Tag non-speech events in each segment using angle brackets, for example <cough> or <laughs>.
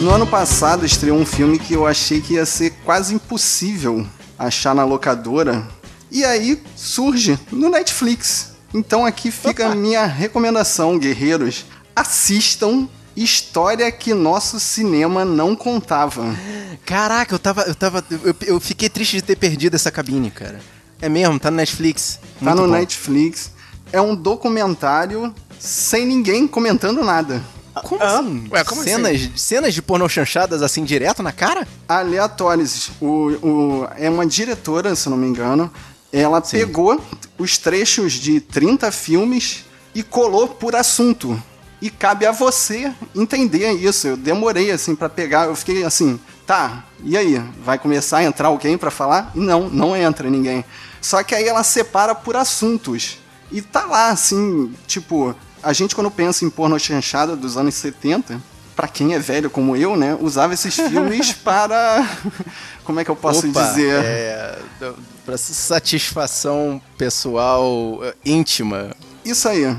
No ano passado estreou um filme que eu achei que ia ser quase impossível achar na locadora. E aí surge no Netflix. Então aqui fica Opa. a minha recomendação, guerreiros. Assistam História que nosso cinema não contava. Caraca, eu tava. Eu, tava eu, eu fiquei triste de ter perdido essa cabine, cara. É mesmo, tá no Netflix. Muito tá no bom. Netflix. É um documentário sem ninguém comentando nada. Como ah, assim? Ué, como cenas, assim? cenas de pornô chanchadas assim direto na cara? Aleatórias. O, o, é uma diretora, se não me engano. Ela Sim. pegou os trechos de 30 filmes e colou por assunto. E cabe a você entender isso. Eu demorei assim para pegar, eu fiquei assim, tá, e aí? Vai começar a entrar alguém para falar? Não, não entra ninguém. Só que aí ela separa por assuntos. E tá lá, assim, tipo, a gente quando pensa em porno chanchada dos anos 70, para quem é velho como eu, né, usava esses filmes <laughs> para como é que eu posso Opa, dizer? É, para satisfação pessoal eh, íntima. Isso aí. <laughs>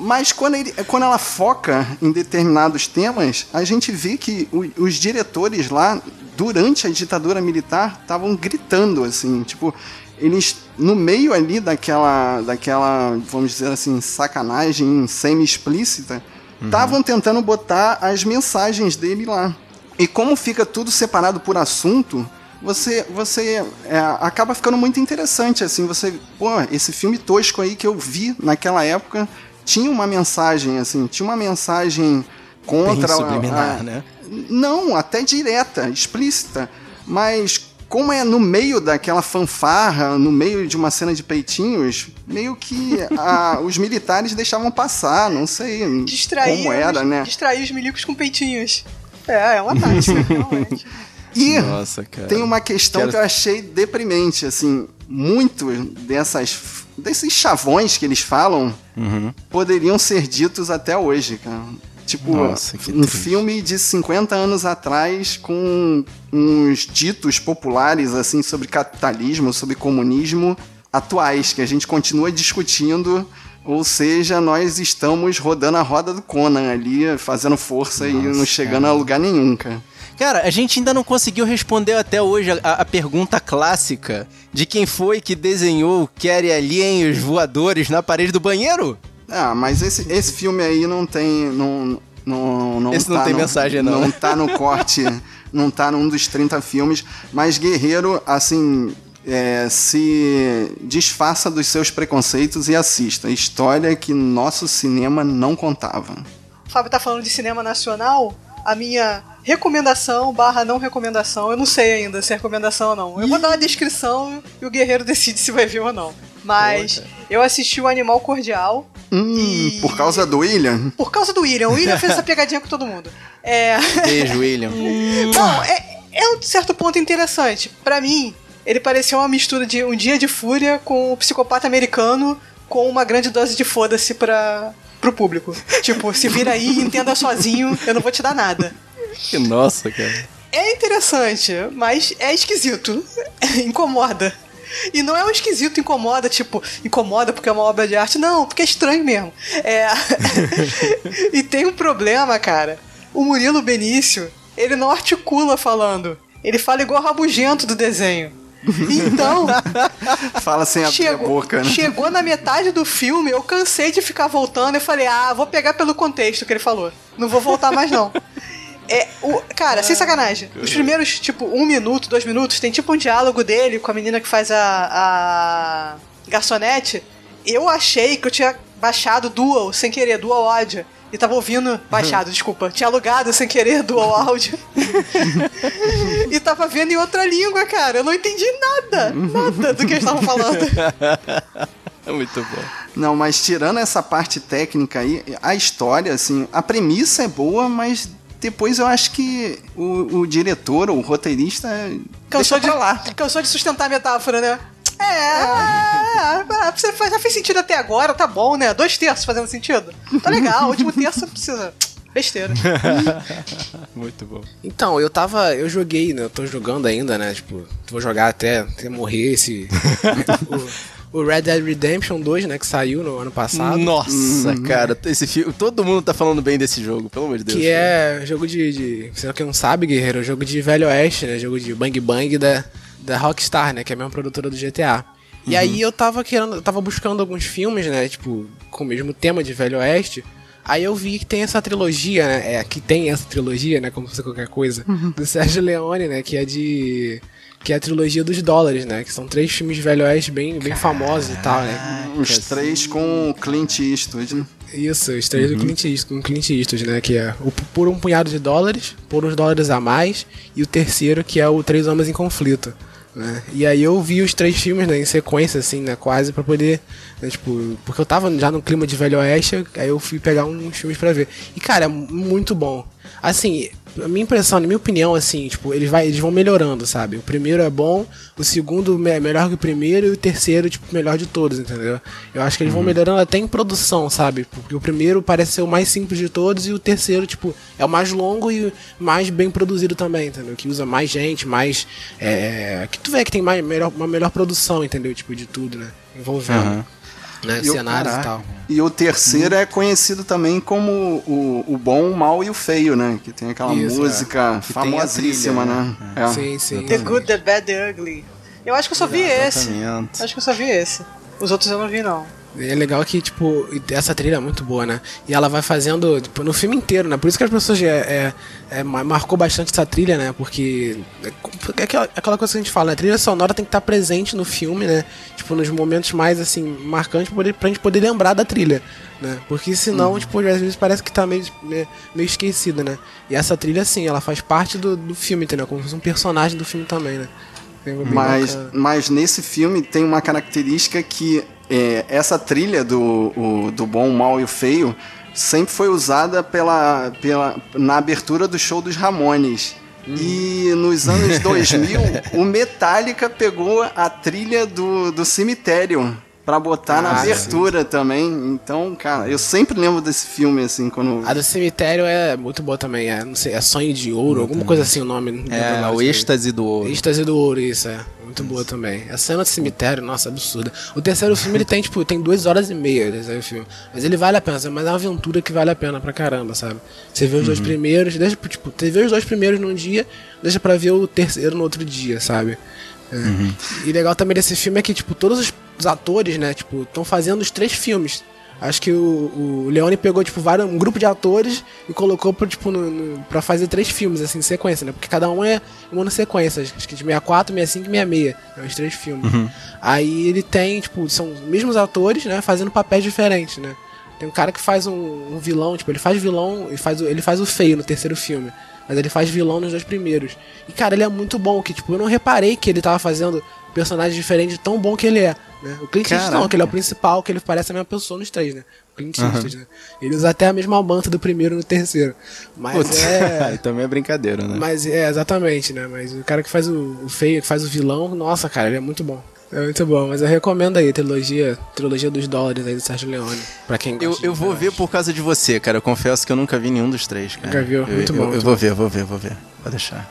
Mas quando, ele, quando ela foca em determinados temas, a gente vê que os diretores lá, durante a ditadura militar, estavam gritando, assim, tipo, eles, no meio ali daquela, daquela vamos dizer assim, sacanagem semi-explícita, estavam uhum. tentando botar as mensagens dele lá. E como fica tudo separado por assunto, você, você é, acaba ficando muito interessante, assim, você, pô, esse filme tosco aí que eu vi naquela época tinha uma mensagem, assim, tinha uma mensagem contra... Bem subliminar, a, né? Não, até direta, explícita, mas como é no meio daquela fanfarra, no meio de uma cena de peitinhos, meio que <laughs> a, os militares deixavam passar, não sei distrair como era, né? Distrair os milicos com peitinhos. É, é uma tática, <laughs> realmente. E Nossa, tem uma questão Quero... que eu achei deprimente, assim, muito dessas desses chavões que eles falam uhum. poderiam ser ditos até hoje, cara. Tipo, Nossa, um triste. filme de 50 anos atrás com uns ditos populares assim sobre capitalismo, sobre comunismo atuais que a gente continua discutindo ou seja, nós estamos rodando a roda do Conan ali, fazendo força Nossa, e não chegando cara. a lugar nenhum, cara. Cara, a gente ainda não conseguiu responder até hoje a, a pergunta clássica de quem foi que desenhou Kerry Alien e os voadores na parede do banheiro? Ah, mas esse, esse filme aí não tem. Não, não, não esse tá não tem no, mensagem, não. Não tá no corte. <laughs> não tá num dos 30 filmes. Mas Guerreiro, assim. É, se desfaça dos seus preconceitos e assista. História que nosso cinema não contava. O Fábio tá falando de cinema nacional. A minha recomendação barra não recomendação. Eu não sei ainda se é recomendação ou não. Eu vou dar uma descrição e o guerreiro <laughs> decide se vai ver ou não. Mas eu assisti o Animal Cordial. Hum, e... Por causa do William? Por causa do William. O William fez essa pegadinha com todo mundo. É... Beijo, William. <laughs> Bom, é, é um certo ponto interessante. para mim, ele parecia uma mistura de Um Dia de Fúria com o Psicopata Americano com uma grande dose de foda-se pra, pro público. Tipo, se vira aí e <laughs> entenda sozinho, eu não vou te dar nada. Que nossa, cara. É interessante, mas é esquisito. <laughs> incomoda. E não é um esquisito incomoda, tipo, incomoda porque é uma obra de arte, não, porque é estranho mesmo. É... <laughs> e tem um problema, cara. O Murilo Benício, ele não articula falando. Ele fala igual rabugento do desenho. Então. <laughs> Fala sem abrir chegou, a boca, né? Chegou na metade do filme, eu cansei de ficar voltando e falei, ah, vou pegar pelo contexto que ele falou. Não vou voltar mais, não. <laughs> É, o, cara, sem sacanagem. Os primeiros, tipo, um minuto, dois minutos, tem tipo um diálogo dele com a menina que faz a, a garçonete. Eu achei que eu tinha baixado Dual sem querer, Dual Audio. E tava ouvindo. Baixado, desculpa. Tinha alugado sem querer Dual Audio. <laughs> e tava vendo em outra língua, cara. Eu não entendi nada. Nada do que eles estavam falando. É <laughs> muito bom. Não, mas tirando essa parte técnica aí, a história, assim, a premissa é boa, mas depois eu acho que o, o diretor, o roteirista, cansou de lá. Cansou de sustentar a metáfora, né? É, é, é, você já fez sentido até agora, tá bom, né? Dois terços fazendo sentido. Tá legal, o último terço precisa. Besteira. <laughs> Muito bom. Então, eu tava. Eu joguei, né? Eu tô jogando ainda, né? Tipo, vou jogar até, até morrer esse. o <laughs> Red Dead Redemption 2, né, que saiu no ano passado. Nossa, uhum. cara, esse filme, todo mundo tá falando bem desse jogo, pelo amor de Deus. Que cara. é jogo de, de, você que não sabe, guerreiro, jogo de Velho Oeste, né, jogo de Bang Bang da, da Rockstar, né, que é a mesma produtora do GTA. E uhum. aí eu tava querendo, eu tava buscando alguns filmes, né, tipo, com o mesmo tema de Velho Oeste, Aí eu vi que tem essa trilogia, né? É, que tem essa trilogia, né? Como se fosse qualquer coisa. Uhum. Do Sérgio Leone, né? Que é de. Que é a trilogia dos dólares, né? Que são três filmes de Velho Oeste bem, bem famosos e tal, né? Os três com Clint Eastwood, né? Isso, os três uhum. do Clint Eastwood, com Clint Eastwood, né? Que é o Por um Punhado de Dólares, Por uns Dólares a Mais, e o terceiro, que é o Três Homens em Conflito. Né? E aí eu vi os três filmes né, em sequência, assim, né? Quase para poder. Né, tipo, porque eu tava já no clima de Velho Oeste, aí eu fui pegar uns filmes para ver. E, cara, é muito bom. Assim, a minha impressão, na minha opinião, assim, tipo, eles, vai, eles vão melhorando, sabe? O primeiro é bom, o segundo é melhor que o primeiro e o terceiro, tipo, melhor de todos, entendeu? Eu acho que eles uhum. vão melhorando até em produção, sabe? Porque o primeiro parece ser o mais simples de todos e o terceiro, tipo, é o mais longo e mais bem produzido também, entendeu? Que usa mais gente, mais. É, que tu vê que tem mais, melhor, uma melhor produção, entendeu? Tipo, de tudo, né? Envolvendo. Uhum né? E cenários o, e tal. E o terceiro hum. é conhecido também como o, o bom, o mal e o feio, né? Que tem aquela Isso, música é. famosíssima, trilha, né? né? É. Sim, sim. The Good, The Bad, The Ugly. Eu acho que eu só vi esse. Acho que eu só vi esse. Os outros eu não vi, não. É legal que, tipo, essa trilha é muito boa, né? E ela vai fazendo, tipo, no filme inteiro, né? Por isso que as pessoas é, é, é marcou bastante essa trilha, né? Porque é aquela, aquela coisa que a gente fala, né? A trilha sonora tem que estar presente no filme, né? Tipo, nos momentos mais, assim, marcantes pra, pra gente poder lembrar da trilha, né? Porque senão, uhum. tipo, às vezes parece que tá meio, meio, meio esquecida, né? E essa trilha, assim, ela faz parte do, do filme, entendeu? Como se fosse um personagem do filme também, né? Mas, mas nesse filme tem uma característica que é, essa trilha do, o, do bom, o mal e o feio sempre foi usada pela, pela, na abertura do show dos Ramones. Hum. E nos anos <laughs> 2000, o Metallica pegou a trilha do, do cemitério para botar ah, na abertura sim. também. Então, cara, eu sempre lembro desse filme, assim, quando. A do cemitério é muito boa também, é, não sei, é Sonho de Ouro, alguma coisa assim o nome. É, o Êxtase do Ouro. Êxtase do Ouro, isso, é. Muito isso. boa também. A cena do cemitério, nossa, absurda. O terceiro filme, ele tem, tipo, tem duas horas e meia, o filme. Mas ele vale a pena, mas é uma aventura que vale a pena pra caramba, sabe? Você vê os uhum. dois primeiros, deixa, tipo, você vê os dois primeiros num dia, deixa pra ver o terceiro no outro dia, sabe? É. Uhum. E legal também desse filme é que, tipo, todos os atores, né, tipo, estão fazendo os três filmes. Acho que o, o Leone pegou, tipo, vários, um grupo de atores e colocou pra, tipo, no, no, pra fazer três filmes, assim, em sequência, né? Porque cada um é uma na sequência. Acho que de 64, 65 e 66. É os três filmes. Uhum. Aí ele tem, tipo, são os mesmos atores, né? Fazendo papéis diferentes, né? Tem um cara que faz um, um vilão, tipo, ele faz vilão e faz, ele faz o feio no terceiro filme. Mas ele faz vilão nos dois primeiros. E, cara, ele é muito bom, que, tipo, eu não reparei que ele tava fazendo personagem diferente tão bom que ele é. Né? O Clint Eastwood não, que ele é o principal, que ele parece a mesma pessoa nos três, né? O Clint Eastwood, uhum. né? Ele usa até a mesma manta do primeiro no terceiro. Mas Putz, é. <laughs> Também é brincadeira, né? Mas é, exatamente, né? Mas o cara que faz o, o feio, que faz o vilão, nossa, cara, ele é muito bom. É muito bom, mas eu recomendo aí a trilogia, trilogia dos dólares aí do Sérgio Leone, pra quem gosta. Eu, eu vou ver por causa de você, cara. Eu confesso que eu nunca vi nenhum dos três, cara. Nunca viu? Muito eu, bom. Eu, muito eu vou bom. ver, vou ver, vou ver. Vou deixar.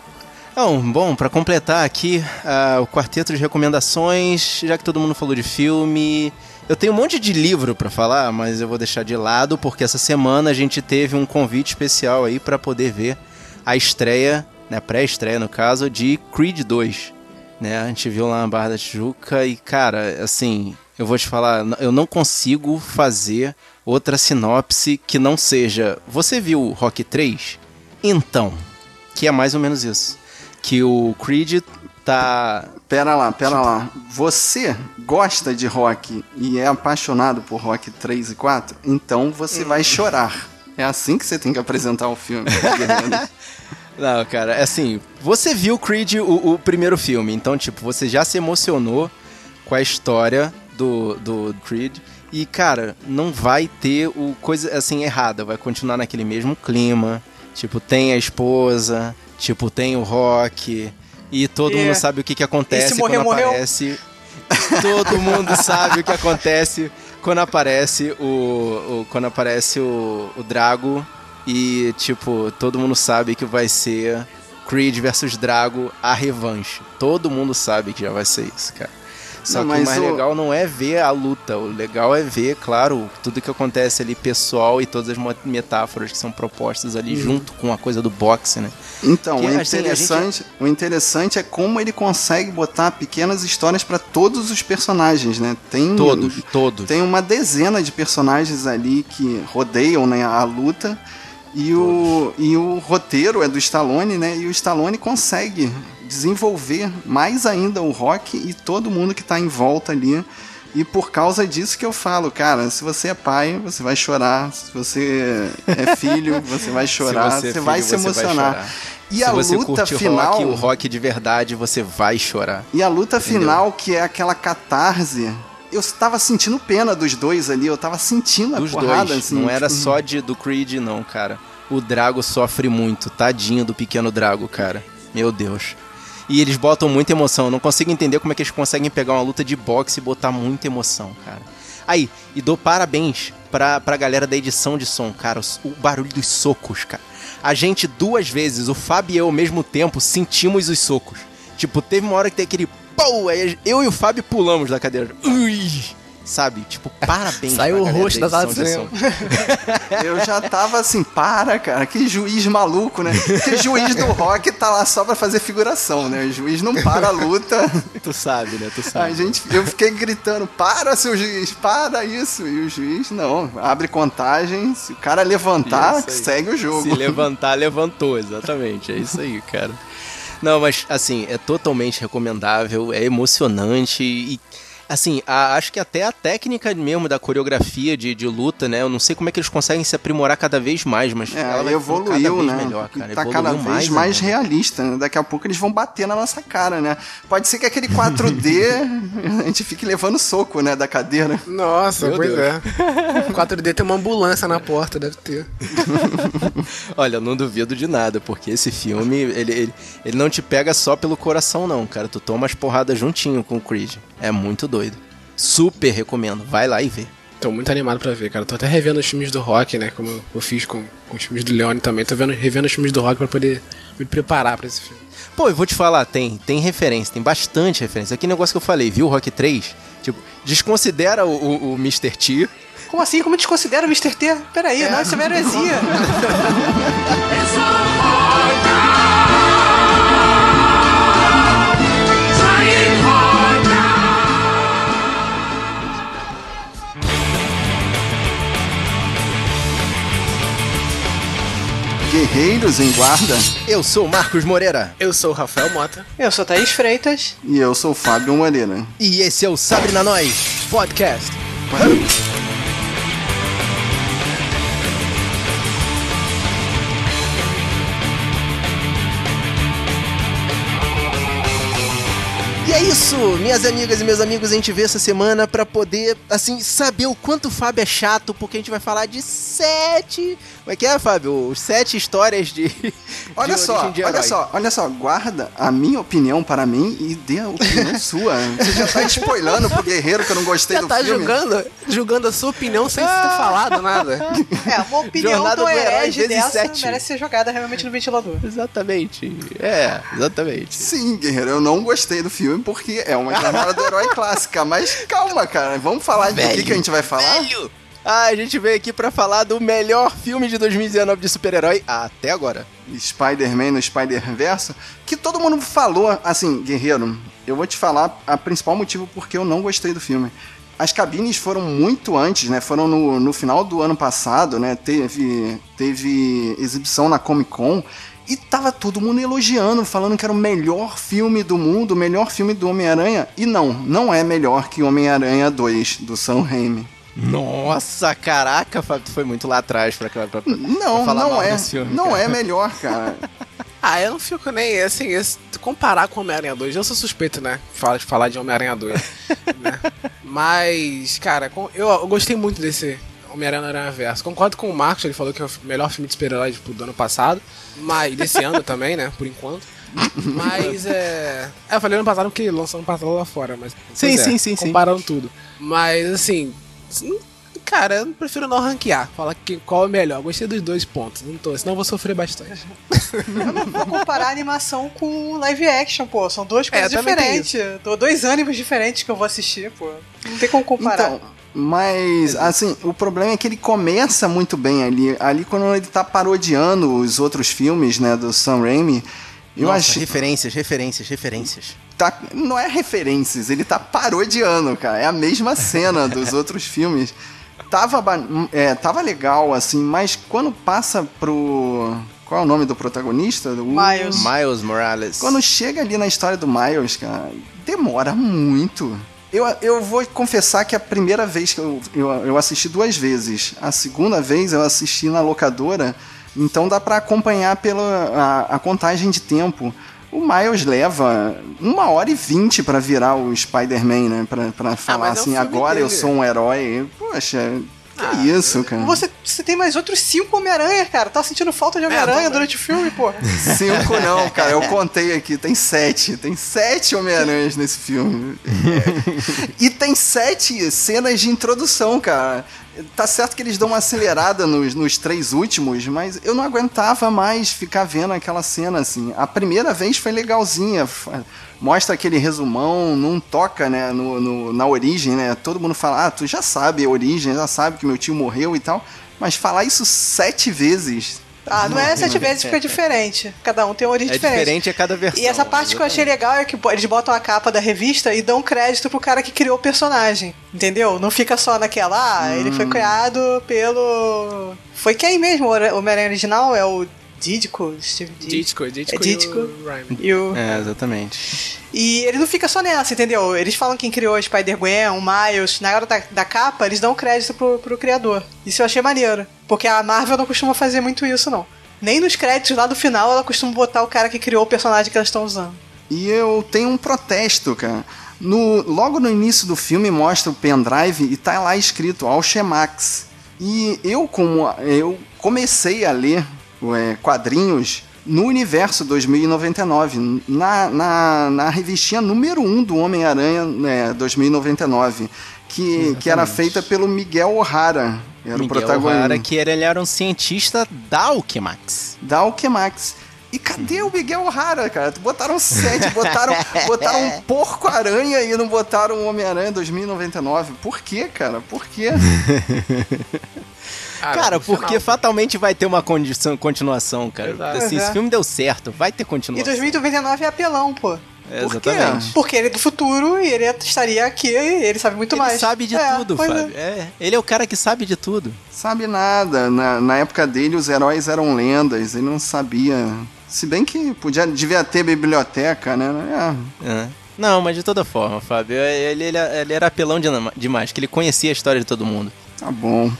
Então, bom, para completar aqui uh, o quarteto de recomendações, já que todo mundo falou de filme, eu tenho um monte de livro para falar, mas eu vou deixar de lado porque essa semana a gente teve um convite especial aí para poder ver a estreia, né, pré-estreia no caso, de Creed 2. Né, a gente viu lá na Barra da Tijuca e, cara, assim, eu vou te falar, eu não consigo fazer outra sinopse que não seja. Você viu Rock 3? Então, que é mais ou menos isso que o Creed tá. Pera lá, pera lá. Você gosta de rock e é apaixonado por rock 3 e 4? Então você vai chorar. É assim que você tem que apresentar o filme. <laughs> Não, cara, é assim, você viu Creed, o, o, primeiro filme, então, tipo, você já se emocionou com a história do, do Creed. E, cara, não vai ter o coisa assim errada, vai continuar naquele mesmo clima. Tipo, tem a esposa, Tipo, tem o rock. E todo mundo sabe o que, que acontece quando morreu. aparece. todo mundo sabe o que acontece quando aparece o, o. quando aparece o, o Drago. E, tipo, todo mundo sabe que vai ser Creed versus Drago a revanche. Todo mundo sabe que já vai ser isso, cara. Só não, que o mais o... legal não é ver a luta, o legal é ver, claro, tudo que acontece ali pessoal e todas as metáforas que são propostas ali uhum. junto com a coisa do boxe, né? Então, o, interessante, gente... o interessante é como ele consegue botar pequenas histórias para todos os personagens, né? Tem todos, todos. Tem uma dezena de personagens ali que rodeiam né, a luta e o, e o roteiro é do Stallone, né? E o Stallone consegue desenvolver mais ainda o rock e todo mundo que está em volta ali. E por causa disso que eu falo, cara, se você é pai, você vai chorar. Se você é filho, <laughs> você vai chorar. você, é filho, vai se emocionar. Vai e se a luta final, rock, o rock de verdade, você vai chorar. E a luta entendeu? final, que é aquela catarse, eu estava sentindo pena dos dois ali, eu estava sentindo a dos porrada, dois. assim. Não era tipo, só de, do Creed, não, cara. O Drago sofre muito, tadinho do pequeno Drago, cara. Meu Deus. E eles botam muita emoção. Eu não consigo entender como é que eles conseguem pegar uma luta de boxe e botar muita emoção, cara. Aí, e dou parabéns pra, pra galera da edição de som, cara. O, o barulho dos socos, cara. A gente duas vezes, o Fábio e eu ao mesmo tempo, sentimos os socos. Tipo, teve uma hora que tem aquele pau, aí eu e o Fábio pulamos da cadeira. Ui! sabe? Tipo, <laughs> parabéns. Saiu o rosto da sala de cinema. <laughs> Eu já tava assim, para, cara, que juiz maluco, né? Que juiz do rock tá lá só pra fazer figuração, né? O juiz não para a luta. <laughs> Tu sabe, né? Tu sabe. A gente, eu fiquei gritando, para, seu juiz, para isso. E o juiz, não, abre contagem, se o cara levantar, segue o jogo. Se levantar, levantou, exatamente. É isso aí, cara. Não, mas assim, é totalmente recomendável, é emocionante e Assim, a, acho que até a técnica mesmo da coreografia de, de luta, né? Eu não sei como é que eles conseguem se aprimorar cada vez mais, mas é, ela vai evoluiu, cada vez né? melhor, cara. Tá cada vez mais, mais realista, né? Daqui a pouco eles vão bater na nossa cara, né? Pode ser que aquele 4D <laughs> a gente fique levando soco, né, da cadeira. Nossa, Meu pois Deus. é. 4D tem uma ambulância na porta, deve ter. <laughs> Olha, eu não duvido de nada, porque esse filme, ele, ele, ele não te pega só pelo coração, não, cara. Tu toma as porradas juntinho com o Creed. É muito doido. Super recomendo. Vai lá e vê. Tô muito animado pra ver, cara. Tô até revendo os filmes do rock, né? Como eu fiz com, com os filmes do Leone também. Tô vendo, revendo os filmes do rock pra poder me preparar pra esse filme. Pô, eu vou te falar, tem, tem referência, tem bastante referência. Aquele negócio que eu falei, viu? Rock 3? Tipo, desconsidera o, o, o Mr. T. Como assim? Como desconsidera o Mr. T? Peraí, é. não, isso é uma heresia. <laughs> Guerreiros em Guarda. Eu sou Marcos Moreira. Eu sou Rafael Mota. Eu sou Thaís Freitas. E eu sou Fábio Moreira. E esse é o Sabre na Nós Podcast. Isso, minhas amigas e meus amigos, a gente vê essa semana para poder, assim, saber o quanto o Fábio é chato, porque a gente vai falar de sete como é que é, Fábio? Sete histórias de. <laughs> Olha de só, de olha só, olha só, guarda a minha opinião para mim e dê a opinião <laughs> sua. Você já tá spoilando pro guerreiro que eu não gostei já do tá filme. Julgando, julgando a sua opinião sem ter falado nada. <laughs> É, uma opinião Jornada do herege dessa 7. merece ser jogada realmente no ventilador. Exatamente. É, exatamente. Sim, guerreiro, eu não gostei do filme porque é uma jornada do herói <laughs> clássica. Mas calma, cara, vamos falar Velho. de que, que a gente vai falar? Velho! Ah, a gente veio aqui para falar do melhor filme de 2019 de super-herói até agora. Spider-Man no Spider-Verse, que todo mundo falou, assim, guerreiro, eu vou te falar a principal motivo porque eu não gostei do filme. As cabines foram muito antes, né? Foram no, no final do ano passado, né? Teve, teve exibição na Comic Con e tava todo mundo elogiando, falando que era o melhor filme do mundo, o melhor filme do Homem-Aranha. E não, não é melhor que Homem-Aranha 2, do Sam Raimi. Nossa, caraca, Fábio, tu foi muito lá atrás pra, pra, pra, não, pra não é, filme, Não cara. é melhor, cara. <laughs> ah, eu não fico nem, assim, comparar com Homem-Aranha 2, eu sou suspeito, né, de falar de Homem-Aranha 2, <laughs> né? Mas, cara, eu, eu gostei muito desse Homem-Aranha no Aranha Verso. Concordo com o Marcos, ele falou que é o melhor filme de super-herói tipo, do ano passado, mas desse ano também, né, por enquanto. Mas é. É, eu falei ano passado porque lançou ano passado lá fora, mas. Sim, é, sim, sim. Comparam sim. tudo. Mas assim, Cara, eu prefiro não ranquear. Falar que, qual é o melhor. Gostei dos dois pontos. Não tô, senão eu vou sofrer bastante. eu não vou comparar animação com live action, pô. São duas coisas é, diferentes. Dois ânimos diferentes que eu vou assistir, pô. Não tem como comparar. Então, mas, assim, o problema é que ele começa muito bem ali. Ali, quando ele tá parodiando os outros filmes, né, do Sam Raimi. Eu Nossa, acho... referências, referências, referências. Tá, não é referências, ele tá parodiando, cara. É a mesma cena dos <laughs> outros filmes tava, é, tava legal, assim, mas quando passa pro. Qual é o nome do protagonista? Miles. Miles Morales. Quando chega ali na história do Miles, cara, demora muito. Eu, eu vou confessar que a primeira vez que eu, eu, eu assisti duas vezes. A segunda vez eu assisti na locadora, então dá para acompanhar pela a, a contagem de tempo o Miles leva uma hora e vinte para virar o Spider-Man, né? Pra, pra ah, falar ah, assim, é agora dele. eu sou um herói. Poxa, que ah, isso, cara? Você, você tem mais outros cinco Homem-Aranha, cara. Tá sentindo falta de é, Homem-Aranha durante o filme, pô? <laughs> Cinco não, cara. Eu contei aqui. Tem sete. Tem sete Homem-Aranhas nesse filme. É. <laughs> E tem sete cenas de introdução, cara. Tá certo que eles dão uma acelerada nos, nos três últimos, mas eu não aguentava mais ficar vendo aquela cena assim. A primeira vez foi legalzinha. Mostra aquele resumão, não toca, né, no, no, na origem, né? Todo mundo fala, ah, tu já sabe a origem, já sabe que meu tio morreu e tal. Mas falar isso sete vezes ah, não é sete vezes porque é diferente. Cada um tem uma origem é diferente. É diferente a cada versão. E essa parte que eu achei legal é que eles botam a capa da revista e dão crédito pro cara que criou o personagem. Entendeu? Não fica só naquela, ah, hum. ele foi hum. criado pelo. Foi quem mesmo? O Homem-Aranha original? É o Dídico, Steve Dídico. Dídico, é Dídico e o, É, exatamente. E ele não fica só nessa, entendeu? Eles falam quem criou Spider-Gwen, o Miles. Na hora da, da capa, eles dão crédito pro, pro criador. Isso eu achei maneiro. Porque a Marvel não costuma fazer muito isso, não. Nem nos créditos lá do final ela costuma botar o cara que criou o personagem que elas estão usando. E eu tenho um protesto, cara. No, logo no início do filme mostra o pendrive e tá lá escrito Alchemax. E eu, como eu comecei a ler é, quadrinhos no Universo 2099, na, na, na revistinha número 1 um do Homem-Aranha né, 2099, que, que era feita pelo Miguel O'Hara. Era Miguel o protagonista. O'Hara, que era, ele era um cientista da Alchemax. Da. E cadê o Miguel O'Hara, cara? Botaram sete, botaram, <laughs> botaram um porco-aranha e não botaram o Homem-Aranha 2099. Por quê, cara? Por quê? <laughs> cara, porque final. fatalmente vai ter uma condição, continuação, cara. Assim, esse filme deu certo, vai ter continuação. E 2099 é apelão, pô. É, exatamente. Porque ele é do futuro e ele estaria aqui e ele sabe muito ele mais. Ele sabe de é, tudo, Fábio. É. é. Ele é o cara que sabe de tudo. Sabe nada. Na, na época dele, os heróis eram lendas. Ele não sabia. Se bem que podia, devia ter biblioteca, né? É. é. Não, mas de toda forma, Fábio, ele, ele, ele era apelão demais, que ele conhecia a história de todo mundo. Tá bom.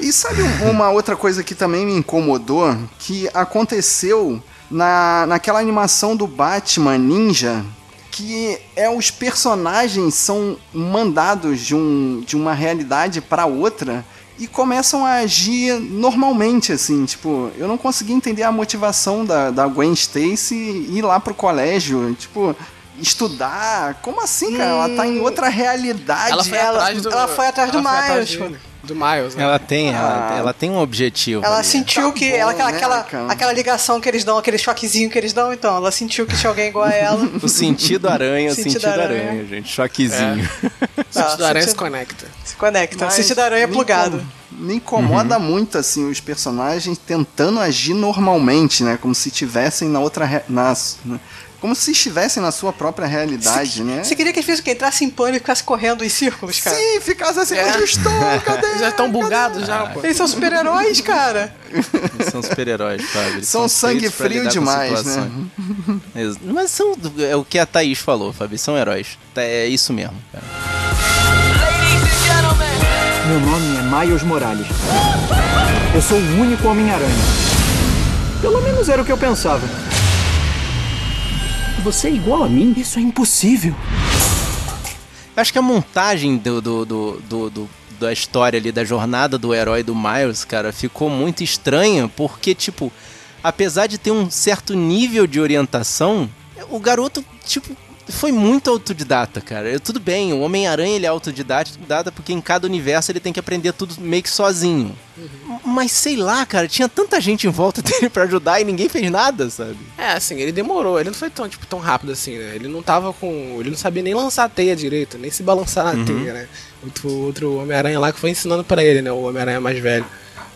E sabe uma outra coisa que também me incomodou? Que aconteceu na, naquela animação do Batman Ninja, que é os personagens são mandados de, um, de uma realidade para outra e começam a agir normalmente, assim, tipo, eu não consegui entender a motivação da, da Gwen Stacy ir lá pro colégio, tipo, estudar. Como assim, cara? Ela tá em hum. outra realidade. Ela foi atrás do, ela foi atrás do Miles do Miles, né? Ela tem, ela, ah. ela, tem um objetivo. Ela ali. sentiu tá que. Bom, ela, aquela, né, aquela, aquela ligação que eles dão, aquele choquezinho que eles dão, então. Ela sentiu que tinha alguém igual a ela. <laughs> o sentido aranha, o sentido, sentido aranha. aranha. gente. Choquezinho. É. <laughs> o sentido aranha se conecta. Se conecta. Mas o sentido aranha é plugado. Me incomoda uhum. muito, assim, os personagens tentando agir normalmente, né? Como se tivessem na outra. nas, como se estivessem na sua própria realidade, você, né? Você queria que eles fizessem quê? Entrasse em pânico e ficasse correndo em círculos, cara? Sim, ficasse assim, é. onde estou? <laughs> Cadê? Já estão bugados já, pô. Eles são super-heróis, cara. <laughs> Eles são super-heróis, Fábio. São, são sangue frio demais, né? Mas são, é o que a Thaís falou, Fábio. São heróis. É isso mesmo, cara. Meu nome é Miles Morales. Eu sou o único Homem-Aranha. Pelo menos era o que eu pensava. Você é igual a mim? Isso é impossível. Eu acho que a montagem do, do, do, do, do da história ali, da jornada do herói do Miles, cara, ficou muito estranha, porque, tipo, apesar de ter um certo nível de orientação, o garoto, tipo, foi muito autodidata, cara. Eu, tudo bem, o Homem-Aranha ele é autodidata porque em cada universo ele tem que aprender tudo meio que sozinho. Uhum. Mas sei lá, cara, tinha tanta gente em volta <laughs> dele para ajudar e ninguém fez nada, sabe? É, assim, ele demorou, ele não foi tão, tipo, tão rápido assim, né? Ele não tava com. Ele não sabia nem lançar a teia direito, nem se balançar na uhum. teia, né? Outro, outro Homem-Aranha lá que foi ensinando para ele, né? O Homem-Aranha mais velho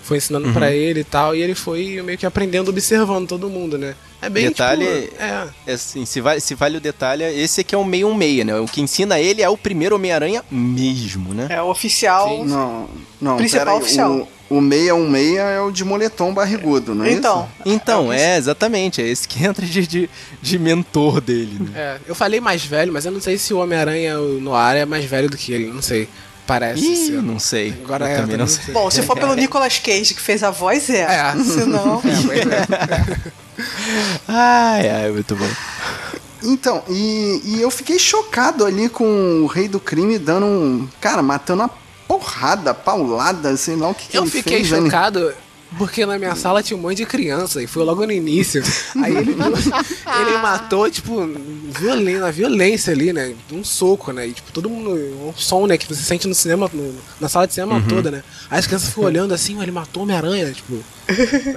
foi ensinando uhum. para ele e tal, e ele foi meio que aprendendo, observando todo mundo, né? É bem detalhe, tipo, é. é assim, se vale, se vale o detalhe, esse aqui é um meio um meia, né? O que ensina ele é o primeiro Homem-Aranha mesmo, né? É o oficial. Sim. Não, não, principal oficial. O, o meia um meia é o de moletom barrigudo, não é então, isso? Então, é, é, exatamente, é esse que entra de, de, de mentor dele. Né? É, eu falei mais velho, mas eu não sei se o Homem-Aranha no ar é mais velho do que ele, não sei. Parece Ih, ser. não sei. Agora é, também não sei. Bom, se for pelo <laughs> Nicolas Cage que fez a voz, é. é. Se não. É, <laughs> ai, ai, muito bom. Então, e, e eu fiquei chocado ali com o Rei do Crime dando um. Cara, matando uma porrada, paulada, sei lá o que, que eu ele fiquei fez. Eu fiquei chocado. Ali. Porque na minha sala tinha um monte de criança e foi logo no início. Aí ele, <laughs> ele matou, tipo, violência, na violência ali, né? Um soco, né? E, tipo, todo mundo. Um som, né? Que você sente no cinema, no, na sala de cinema uhum. toda, né? Aí as crianças ficam olhando assim, ele matou Homem-Aranha, tipo.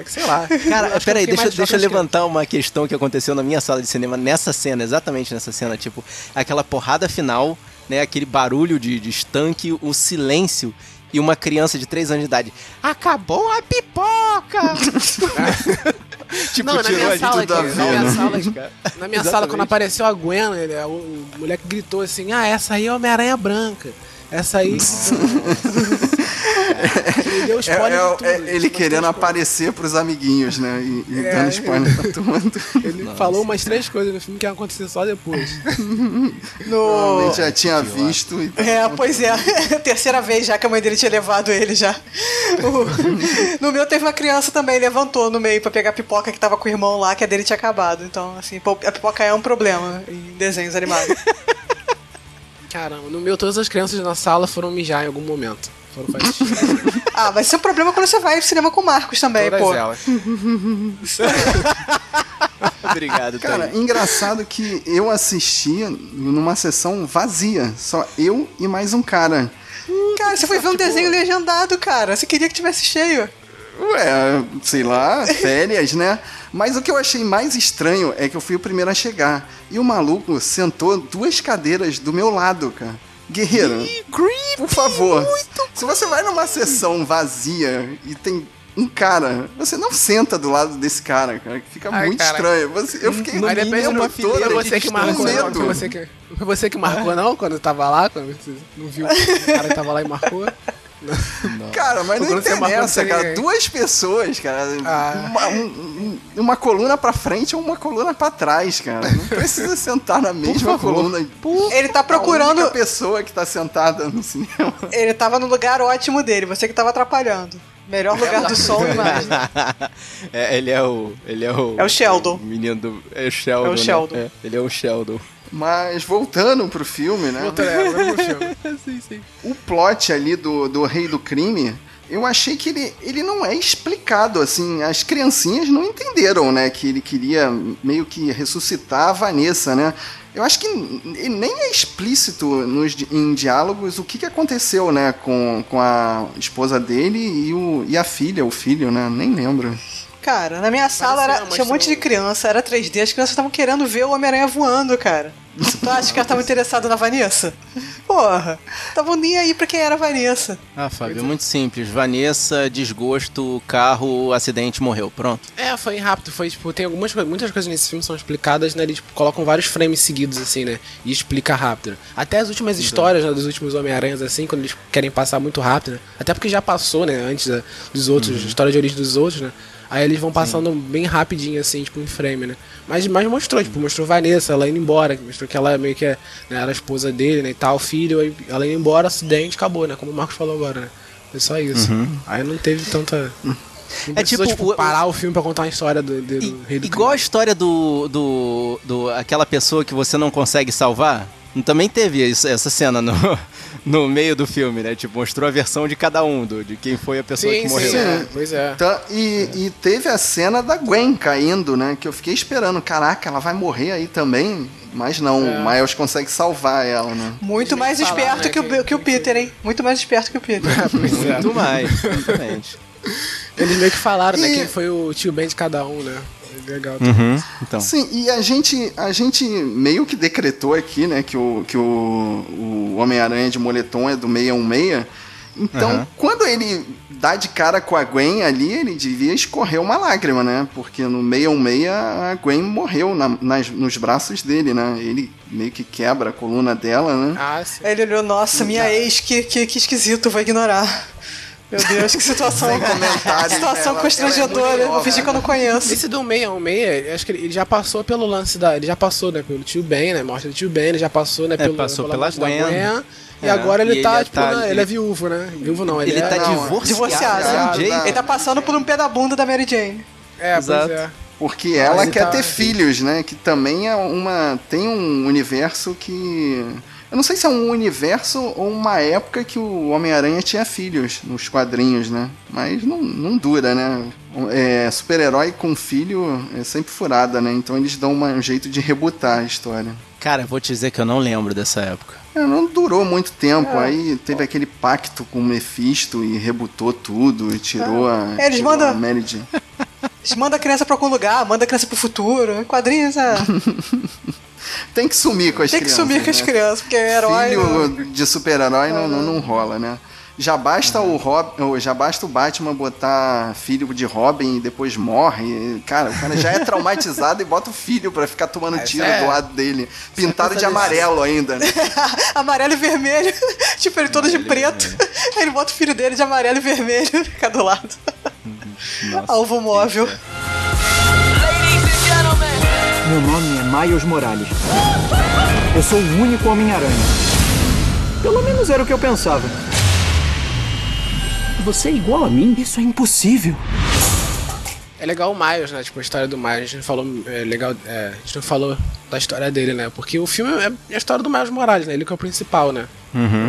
Sei lá. Cara, peraí, deixa, deixa eu levantar uma questão que aconteceu na minha sala de cinema nessa cena, exatamente nessa cena, tipo, aquela porrada final, né? Aquele barulho de, de estanque, o silêncio e uma criança de 3 anos de idade. Acabou a pipoca! <laughs> tipo, não, na minha sala, aqui, na minha sala, cara. Na minha sala, quando apareceu a Gwen, ele, o, o moleque gritou assim: Ah, essa aí é Homem-Aranha Branca. Essa aí. <laughs> <laughs> ele deu spoiler é, é, tudo, é ele querendo aparecer pros amiguinhos, né? E, e é, dando spoiler pra todo <laughs> Ele Nossa. falou umas três coisas no filme que iam acontecer só depois. <laughs> no... já tinha visto. E... É, pois é. <laughs> Terceira vez já que a mãe dele tinha levado ele já. O... No meu teve uma criança também, levantou no meio pra pegar a pipoca que tava com o irmão lá, que a dele tinha acabado. Então, assim, a pipoca é um problema em desenhos animados. Caramba, no meu todas as crianças na sala foram mijar em algum momento. Foram ah, mas isso é um problema quando você vai ao cinema com o Marcos também, todas pô. Elas. <laughs> Obrigado, Cara, engraçado que eu assistia numa sessão vazia, só eu e mais um cara. Cara, você foi ver um tipo... desenho legendado, cara. Você queria que tivesse cheio. Ué, sei lá, férias, né? Mas o que eu achei mais estranho é que eu fui o primeiro a chegar. E o maluco sentou duas cadeiras do meu lado, cara. Guerreiro, por favor, se você vai numa sessão vazia e tem um cara, você não senta do lado desse cara, cara, que fica Ai, muito cara. estranho. Você, eu fiquei no mínimo uma fileira você que marcou, não, foi você que, você que marcou <laughs> não quando tava lá, quando você não viu o cara que tava lá e marcou. Não. Cara, mas não interessa, cara. Duas pessoas, cara. Ah. Uma, um, uma, coluna pra frente ou uma coluna pra trás, cara. Não precisa sentar na mesma coluna. Por ele tá procurando. A pessoa que tá sentada no cinema. Ele tava no lugar ótimo dele, você que tava atrapalhando. Melhor lugar do som e imagem. <laughs> É, ele é o. Ele é o. É o Sheldon. O menino do. É o Sheldon. É o Sheldon. Né? É, ele é o Sheldon. Mas voltando pro filme, né? Voltando, é, pro filme. <laughs> sim, sim. O plot ali do, do Rei do Crime, eu achei que ele, ele não é explicado, assim, as criancinhas não entenderam, né, que ele queria meio que ressuscitar a Vanessa, né? Eu acho que nem é explícito nos, em diálogos o que, que aconteceu, né, com, com a esposa dele e, o, e a filha, o filho, né? Nem lembro. Cara, na minha sala era, tinha um monte de criança, era 3D, as crianças estavam querendo ver o Homem-Aranha voando, cara. <laughs> Tu acha que elas estavam interessadas na Vanessa? Porra, estavam nem aí pra quem era a Vanessa. Ah, Fábio, é muito simples. Vanessa, desgosto, carro, acidente, morreu. Pronto. É, foi rápido. Foi, tipo, tem algumas muitas coisas nesse filme são explicadas, né? Eles tipo, colocam vários frames seguidos, assim, né? E explica rápido. Até as últimas histórias, né, dos últimos Homem-Aranhas, assim, quando eles querem passar muito rápido, né? Até porque já passou, né? Antes da, dos outros, uhum. história de origem dos outros, né? Aí eles vão passando Sim. bem rapidinho, assim, tipo, em frame, né? Mas, mas mostrou, tipo, mostrou Vanessa, ela indo embora, mostrou que ela meio que é, né, era a esposa dele, né, e tal, filho, aí ela indo embora, acidente, acabou, né? Como o Marcos falou agora, né? Foi só isso. Uhum. Aí não teve tanta. Não é tipo, tipo, parar o, filme pra contar a história do, do, do do Igual a história do, do, do. aquela pessoa que você não consegue salvar também teve isso, essa cena no, <laughs> no meio do filme, né? Tipo, mostrou a versão de cada um, do, de quem foi a pessoa Sim, que sim, morreu. é. Pois é. Tá, e, e teve a cena da Gwen caindo, né? Que eu fiquei esperando. Caraca, ela vai morrer aí também? Mas não, É. o Miles consegue salvar ela, né? Muito Eles mais nem falaram, esperto né, que, o, que- que o Peter, hein? Muito mais esperto que o Peter. <laughs> Pois é. Muito mais, exatamente. Eles meio que falaram, né? E- Quem foi o tio Ben de cada um, né? Legal. Uhum, então. Sim, e a gente, a gente meio que decretou aqui, né, que o, que o, o Homem-Aranha de moletom é do 616. Então, Aham. quando ele dá de cara com a Gwen ali, ele devia escorrer uma lágrima, né? Porque no 616 a Gwen morreu na- nas, nos braços dele, né? Ele meio que quebra a coluna dela, né? Ah, sim. Ele olhou, nossa, minha ex, que, que, que esquisito, vou ignorar. Meu Deus, que situação. Sem comentários, situação ela- constrangedora. ela é muito vou fingir que eu não conheço. Esse do 616, acho que ele já passou pelo lance da. Ele já passou, né? Pelo tio Ben, né? Morte do tio Ben, ele já passou, né? Pelo, passou pela morte da Gwen. E É, agora ele e tá, ele tipo, tá- né, ele, ele- é viúvo, né? Viúvo não, ele, Ele é. tá não, divorciado. Divorciado. Jay. Ele tá passando por um pé da bunda da Mary Jane. É, pois Exato. é. Porque ela ele quer tá- ter filhos, né? Que também é uma. Tem um universo que. Eu não sei se é um universo ou uma época que o Homem-Aranha tinha filhos nos quadrinhos, né? Mas não, não dura, né? É, Super-herói com filho é sempre furada, né? Então eles dão uma- um jeito de rebutar a história. Cara, vou te dizer que eu não lembro dessa época. É, não durou muito tempo. Aí teve aquele pacto com o Mephisto e rebutou tudo e tirou a. É, eles tirou mandam- a Mary Jane. Eles mandam a criança pra algum lugar, manda a criança pro futuro. Quadrinhos, é. <laughs> Tem que sumir com as Tem que crianças. sumir com as né? crianças, porque é herói. Filho né? de super-herói não, não, não rola, né? Já basta o Rob, já basta o Batman botar filho de Robin e depois morre. Cara, o cara já é traumatizado <laughs> e bota o filho pra ficar tomando tiro é. do lado dele. Pintado de amarelo ainda, né? <laughs> amarelo e vermelho. <laughs> tipo, ele todo de preto. Aí ele bota o filho dele de amarelo e vermelho, fica do lado. Nossa, Alvo móvel. Meu nome é Miles Morales. Eu sou o único Homem-Aranha. Pelo menos era o que eu pensava. Você é igual a mim? Isso é impossível. É legal o Miles, né? Tipo, a história do Miles. A gente não falou. É, legal, é, a gente não falou da história dele, né? Porque o filme é a história do Miles Morales, né? Ele que é o principal, né?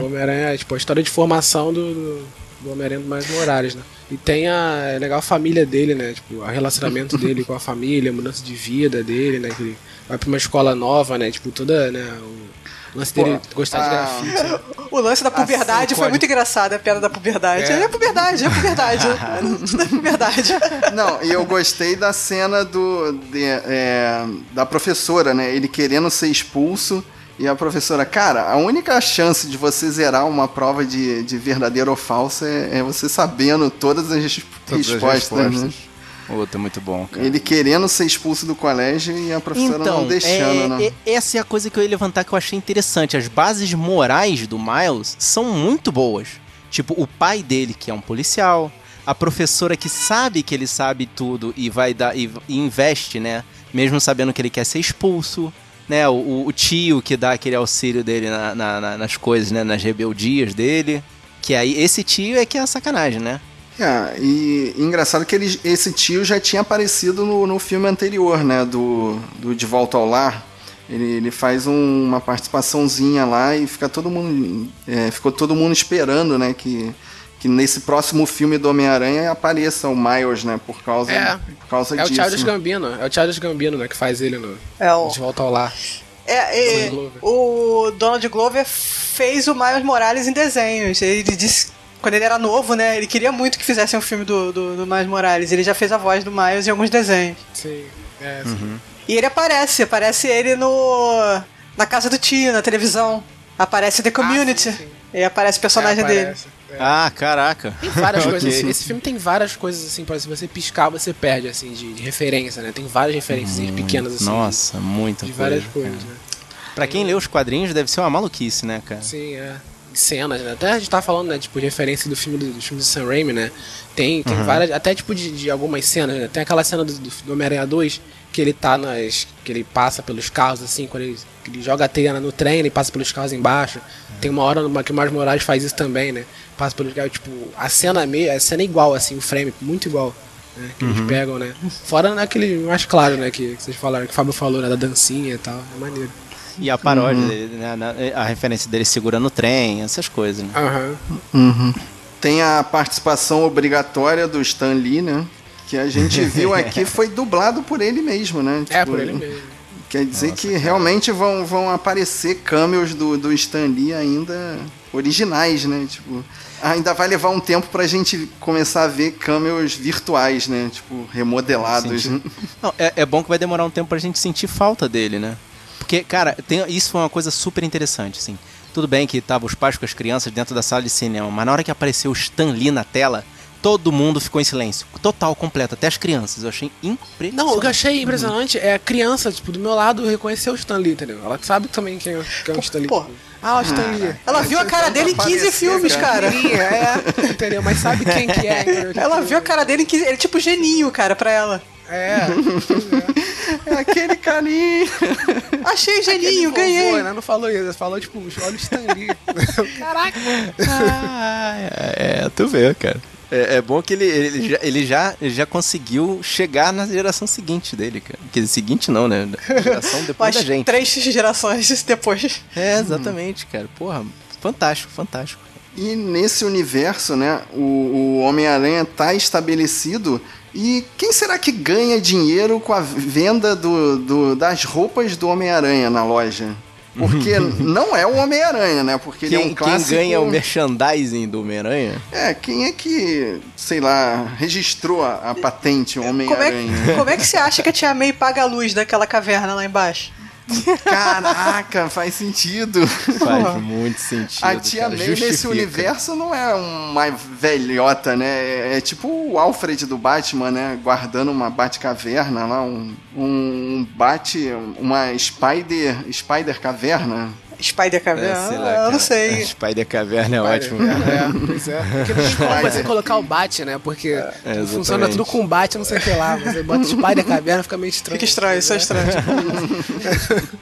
O Homem-Aranha é tipo a história de formação do, do, do Homem-Aranha do Miles Morales, né? E tem a. É legal a família dele, né? Tipo, o relacionamento <laughs> dele com a família, a mudança de vida dele, né? Que ele vai pra uma escola nova, né? Tipo, toda, né? O lance dele gostar de ah, grafite. né? <laughs> O lance da puberdade Assim, foi pode- muito engraçado, a piada da puberdade. É. É, puberdade, é puberdade. <laughs> é puberdade. Não, e eu gostei da cena do de, é, da professora, né? Ele querendo ser expulso. E a professora, cara, a única chance de você zerar uma prova de, de verdadeiro ou falso é, é você sabendo todas as Todas as respostas, né? respostas. Outro muito bom, cara. Ele querendo ser expulso do colégio e a professora não deixando, é- né? é- essa é a coisa que eu ia levantar que eu achei interessante. As bases morais do Miles são muito boas. Tipo, o pai dele, que é um policial, a professora que sabe que ele sabe tudo e vai dar e, e investe, né? Mesmo sabendo que ele quer ser expulso, né? O, o tio que dá aquele auxílio dele na- na- na- nas coisas, né? Nas rebeldias dele. Que aí, esse tio é que é a sacanagem, né? É, e engraçado que ele, esse tio já tinha aparecido no, no filme anterior, né? Do, do De Volta ao Lar. Ele, ele faz um- uma participaçãozinha lá e fica todo mundo. é, ficou todo mundo esperando, né? Que, que nesse próximo filme do Homem-Aranha apareça o Miles, né? Por causa, É. por causa É o disso. Childish Gambino. É o Childish Gambino, né? Que faz ele no. É o- De volta ao lar. É, Donald Glover. o Donald Glover fez o Miles Morales em desenhos. Ele disse, quando ele era novo, né? Ele queria muito que fizessem um filme do, do, do Miles Morales. Ele já fez a voz do Miles em alguns desenhos. Sim. É, E ele aparece, aparece ele no na casa do tio, na televisão. Aparece The Community. Ah, sim, sim. E aparece o personagem É, dele. É. Ah, caraca. Tem várias <laughs> Ok. coisas. Esse, esse filme tem várias coisas assim, pra se você piscar, você perde, assim, de, de referência, né? Tem várias referências pequenas, assim. Nossa, muita De coisa. várias coisas, cara. né? Pra quem lê os quadrinhos, deve ser uma maluquice, né, cara? Sim, é. Cenas, né? Até a gente tá falando, né, tipo, de referência do filme do, do filme do Sam Raimi, né? Tem, tem várias, até tipo de, de algumas cenas, né? Tem aquela cena do, do, Homem-Aranha 2 que ele tá nas. que ele passa pelos carros, assim, quando ele, ele joga a teia no trem, ele passa pelos carros embaixo. Tem uma hora numa, que o Miles Morales faz isso também, né? Passa pelos carros, tipo, a cena é meio. A cena é igual, assim, o frame, muito igual. Né, que eles pegam, né? Fora naquele mais claro, né? Que, que vocês falaram, que o Fábio falou, né? Da dancinha e tal. É maneiro. E a paródia, uhum. dele, né, a referência dele segurando o trem, essas coisas. Né? Uhum. Uhum. Tem a participação obrigatória do Stan Lee, né? Que a gente <laughs> viu aqui foi dublado por ele mesmo, né? Tipo, é, por ele mesmo. Quer dizer Nossa, que cara. realmente vão, vão aparecer cameos do, do Stan Lee ainda originais, né? Tipo, ainda vai levar um tempo pra gente começar a ver cameos virtuais, né? Tipo, remodelados. Não, é, é bom que vai demorar um tempo pra gente sentir falta dele, né? Porque, cara, tem, isso foi uma coisa super interessante, assim. Tudo bem que tava os pais com as crianças dentro da sala de cinema, mas na hora que apareceu o Stan Lee na tela, todo mundo ficou em silêncio. Total, completo, até as crianças. Eu achei impressionante. Não, o que eu achei impressionante é a criança, tipo, do meu lado reconheceu o Stan Lee, entendeu? Ela sabe também quem é, quem é o Stan Lee. Pô, ah, o Stan Lee. Ela viu a cara dele em 15 filmes, cara. É, <laughs> entendeu? Mas sabe quem que é. Entendeu? <laughs> Ela viu a cara dele em 15... Ele é tipo geninho, cara, pra ela. É. <laughs> é aquele carinho. Achei geninho, ganhei. Ela não falou isso, falou tipo, olha o Stan Lee. Caraca. Ah, é, é, tu vê, cara. É, é, bom que ele, ele, já, ele, já, ele já conseguiu chegar na geração seguinte dele, cara. Que seguinte não, né? Geração depois da gente. Três gerações <laughs> depois. É, exatamente, hum. cara. Porra, fantástico, fantástico. E nesse universo, né, o, o Homem-Aranha tá estabelecido. E quem será que ganha dinheiro com a venda do, do das roupas do Homem-Aranha na loja? Porque <laughs> não é o Homem-Aranha, né? Porque quem, ele é um clássico... Quem ganha o merchandising do Homem-Aranha? É, quem é que, sei lá, registrou a, a patente Homem-Aranha? Como, é, como é que você acha que a Tia May paga a luz daquela caverna lá embaixo? Caraca, faz sentido. Faz muito sentido. A tia cara, May justifica. nesse universo não é uma velhota, né? É, é tipo o Alfred do Batman, né? Guardando uma Batcaverna lá, um, um Bat, uma Spider, Spider Caverna. Spider Caverna? É, lá, eu não sei. Spider Caverna é ótimo. É, pois é. <laughs> Porque você colocar o Bat, né? Porque é, funciona tudo com Bat, não sei o que lá. Você bota Spider Caverna, fica meio estranho. Fica estranho, isso é estranho. <laughs>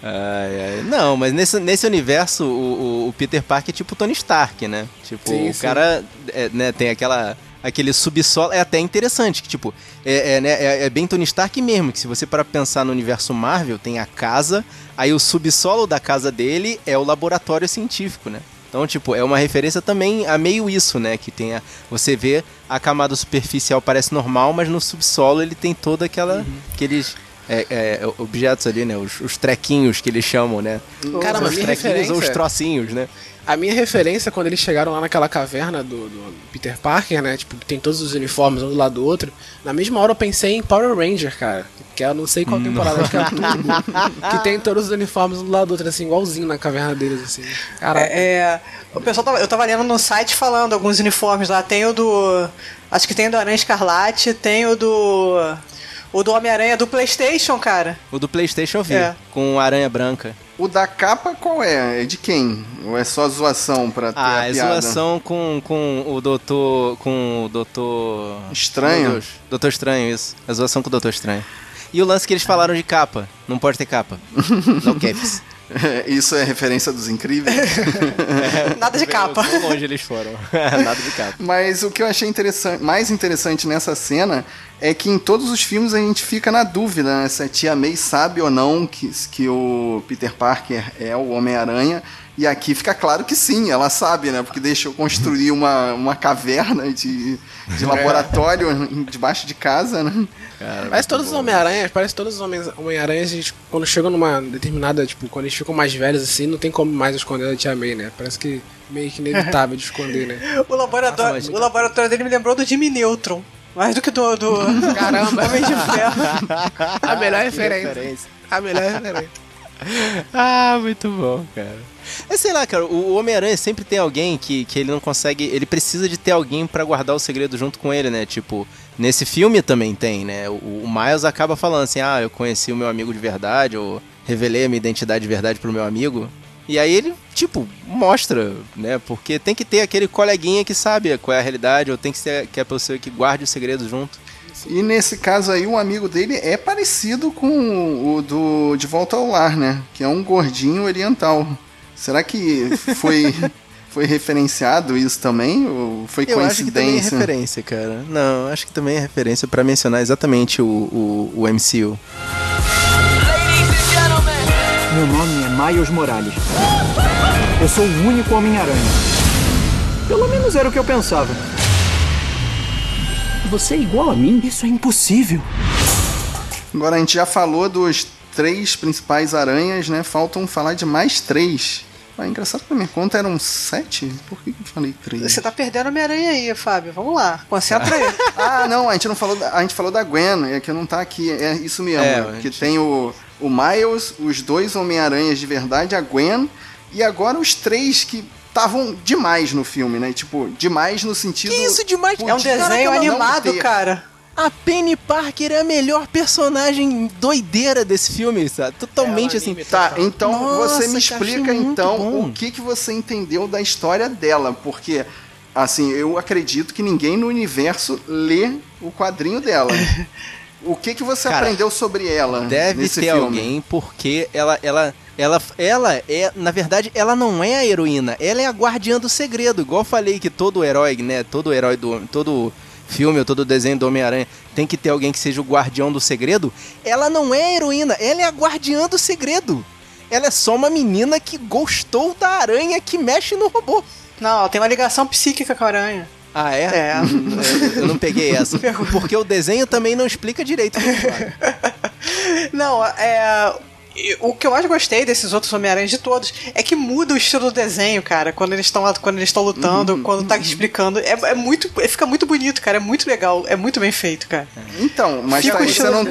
ai, ai. Não, mas nesse, nesse universo, o, o, Peter Parker é tipo Tony Stark, né? Tipo, sim, o sim. cara é, né, tem aquela aquele subsolo é até interessante, que tipo, é, é, né, é, é bem Tony Stark mesmo, que se você para pensar no universo Marvel, tem a casa, aí o subsolo da casa dele é o laboratório científico, né? Então, tipo, é uma referência também a meio isso, né? Que tem a, você vê a camada superficial parece normal, mas no subsolo ele tem toda aquela uhum. aqueles é, é, objetos ali, né? Os, os, trequinhos que eles chamam, né? Cara, os trequinhos ou os trocinhos, né? A minha referência, quando eles chegaram lá naquela caverna do, do, Peter Parker, né? Tipo, que tem todos os uniformes um do lado do outro. Na mesma hora eu pensei em Power Ranger, cara. Que eu não sei qual temporada, acho que é <laughs> que tem todos os uniformes um do lado do outro, assim, igualzinho na caverna deles, assim. Caraca. É, é, o pessoal tava, eu tava lendo no site falando alguns uniformes lá. Tem o do. Acho que tem o do Aranha Escarlate, tem o do. O do Homem-Aranha do PlayStation, cara. O do PlayStation eu vi, é. com aranha branca. O da capa qual é? É de quem? Ou é só zoação pra ter ah, a é piada? Ah, é zoação com, com o doutor... Com o doutor... Estranho? doutor Estranho, isso. É zoação com o doutor Estranho. E o lance que eles falaram de capa. Não pode ter capa. <laughs> Não caps. <laughs> Isso é referência dos incríveis? <laughs> Nada de capa. Quão longe eles foram. <laughs> Nada de capa. Mas o que eu achei interessante, mais interessante nessa cena é que em todos os filmes a gente fica na dúvida né, se a tia May sabe ou não que, que o Peter Parker é o Homem-Aranha. E aqui fica claro que sim, ela sabe, né? Porque deixou construir uma, uma caverna de, de é. laboratório debaixo de casa, né? Cara, parece todos bom. os Homem-Aranhas, parece todos os Homem-Aranhas, quando chegam numa determinada, tipo, quando eles ficam mais velhos assim, não tem como mais esconder a Tia May, né? Parece que meio que inevitável de esconder, né? <laughs> o, laboratório, Nossa, o laboratório dele me lembrou do Jimmy Neutron. Mais do que do, do <laughs> Caramba. Homem de Ferro. A melhor <laughs> referência. A melhor referência. ah, muito bom, cara. É, sei lá, cara, o Homem-Aranha sempre tem alguém que, que ele não consegue. Ele precisa de ter alguém para guardar o segredo junto com ele, né? Tipo, nesse filme também tem, né? O, o Miles acaba falando assim: ah, eu conheci o meu amigo de verdade, ou revelei a minha identidade de verdade pro meu amigo. E aí ele, tipo, mostra, né? Porque tem que ter aquele coleguinha que sabe qual é a realidade, ou tem que ser que é pessoa que guarde o segredo junto. E nesse caso aí, o amigo dele é parecido com o do De Volta ao Lar, né? Que é um gordinho oriental. Será que foi <laughs> foi referenciado isso também? Ou foi Eu coincidência? acho que também é referência, cara. Não, acho que também é referência para mencionar exatamente o, o, o MCU. Meu nome é Miles Morales. Eu sou o único Homem-Aranha. Pelo menos era o que eu pensava. Você é igual a mim? Isso é impossível. Agora a gente já falou dos três principais aranhas, né? Faltam falar de mais três. Ah, engraçado que na minha conta eram sete. Por que, que eu falei três? Você tá perdendo Homem-Aranha aí, Fábio. Vamos lá, concentra aí. <laughs> ah, não, a gente não falou. Da, a gente falou da Gwen, é que não tá aqui. É isso mesmo. É, que gente... tem o, o Miles, os dois Homem-Aranhas de verdade, a Gwen, e agora os três que estavam demais no filme, né? Tipo, demais no sentido. Que isso demais? É um desenho animado, cara. A Penny Parker é a melhor personagem doideira desse filme, sabe? Totalmente é, assim. Tá, então Nossa, você me explica então o que, que você entendeu da história dela, porque assim, eu acredito que ninguém no universo lê o quadrinho dela. <laughs> o que que você Cara, aprendeu sobre ela? Deve ter filme? alguém, porque ela, ela, ela, ela é, na verdade, ela não é a heroína, ela é a guardiã do segredo. Igual eu falei que todo herói, né? Todo herói do. Todo filme ou todo desenho do Homem-Aranha tem que ter alguém que seja o guardião do segredo, ela não é a heroína, ela é a guardiã do segredo. Ela é só uma menina que gostou da aranha que mexe no robô. Não, ela tem uma ligação psíquica com a aranha. Ah, é? É. <laughs> Eu não peguei <laughs> essa. Porque o desenho também não explica direito. <laughs> não, é o que eu mais gostei desses outros Homem-Aranha de todos é que muda o estilo do desenho, cara. Quando eles estão quando eles estão lutando, uhum, quando tá uhum. explicando. É, é, muito. Fica muito bonito, cara. É muito legal. É muito bem feito, cara. Então, mas Fica tá, você não.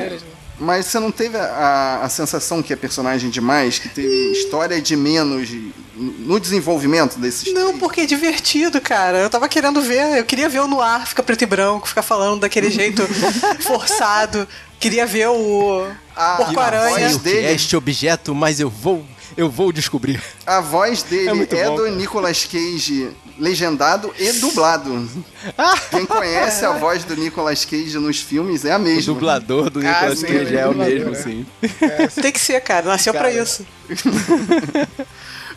Mas você não teve a, a sensação que é personagem demais, que teve história de menos no desenvolvimento desses Não, três? porque é divertido, cara. Eu tava querendo ver, eu queria ver o Noir ficar preto e branco, ficar falando daquele jeito <laughs> forçado. Queria ver o ah, Porco-Aranha. dele... é este objeto, mas eu vou eu vou descobrir. A voz dele é, é do Nicolas Cage legendado e dublado. <laughs> Quem conhece a voz do Nicolas Cage nos filmes é a mesma. O dublador do Nicolas ah, Cage é, é o mesmo, sim. É, Tem que ser, cara. Nasceu cara. pra isso. <laughs>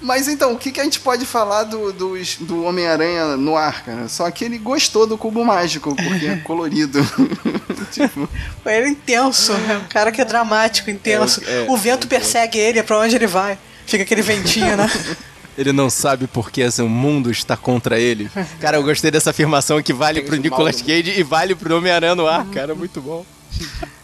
Mas então, o que, que a gente pode falar do, do, do Homem-Aranha no ar, cara? Só que ele gostou do cubo mágico, porque é <laughs> colorido. <laughs> tipo... Ele é intenso, é um cara que é dramático, intenso. É, é, o vento é persegue ele, é pra onde ele vai. Fica aquele ventinho, né? <laughs> Ele não sabe porque assim, o mundo está contra ele. Cara, eu gostei dessa afirmação que vale pro Nicolas Cage e vale pro Homem-Aranha no ar, cara. Muito bom.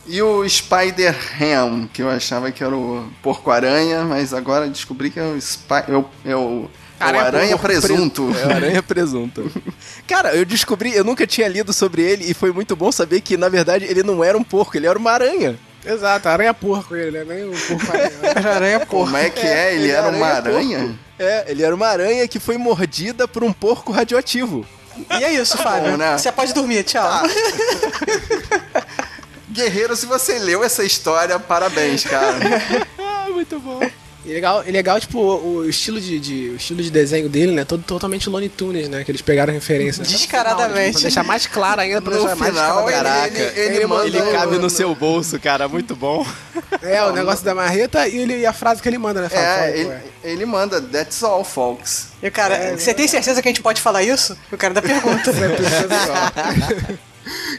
E o Spider-Ham, que eu achava que era o Porco-Aranha, mas agora descobri que é o, Spy, é o, é o, é o Aranha Presunto. É o Aranha Presunto. <laughs> Cara, eu descobri, eu nunca tinha lido sobre ele e foi muito bom saber que, na verdade, ele não era um porco, ele era uma aranha. Exato, aranha porco ele, né? Nem o porco aranha. aranha porco. Como é que é? Ele, ele era uma aranha? Porco. É, ele era uma aranha que foi mordida por um porco radioativo. E é isso, Fábio. Bom, né? Você pode dormir, tchau. Ah. <laughs> Guerreiro, se você leu essa história, parabéns, cara. <laughs> Muito bom. E legal, e legal, tipo, o, estilo de, de, o estilo de desenho dele, né? Todo totalmente Looney Tunes, né? Que eles pegaram referência. Descaradamente. Final, tipo, deixar mais claro ainda pra no deixar mais final, Caraca, ele, ele, ele, manda, ele cabe no seu bolso, cara. Muito bom. <laughs> É, o negócio da marreta e, ele, e a frase que ele manda, né? Fala, é, ele, ele, manda, that's all, folks. E, cara, é, você tem certeza que a gente pode falar isso? O cara da pergunta. <laughs>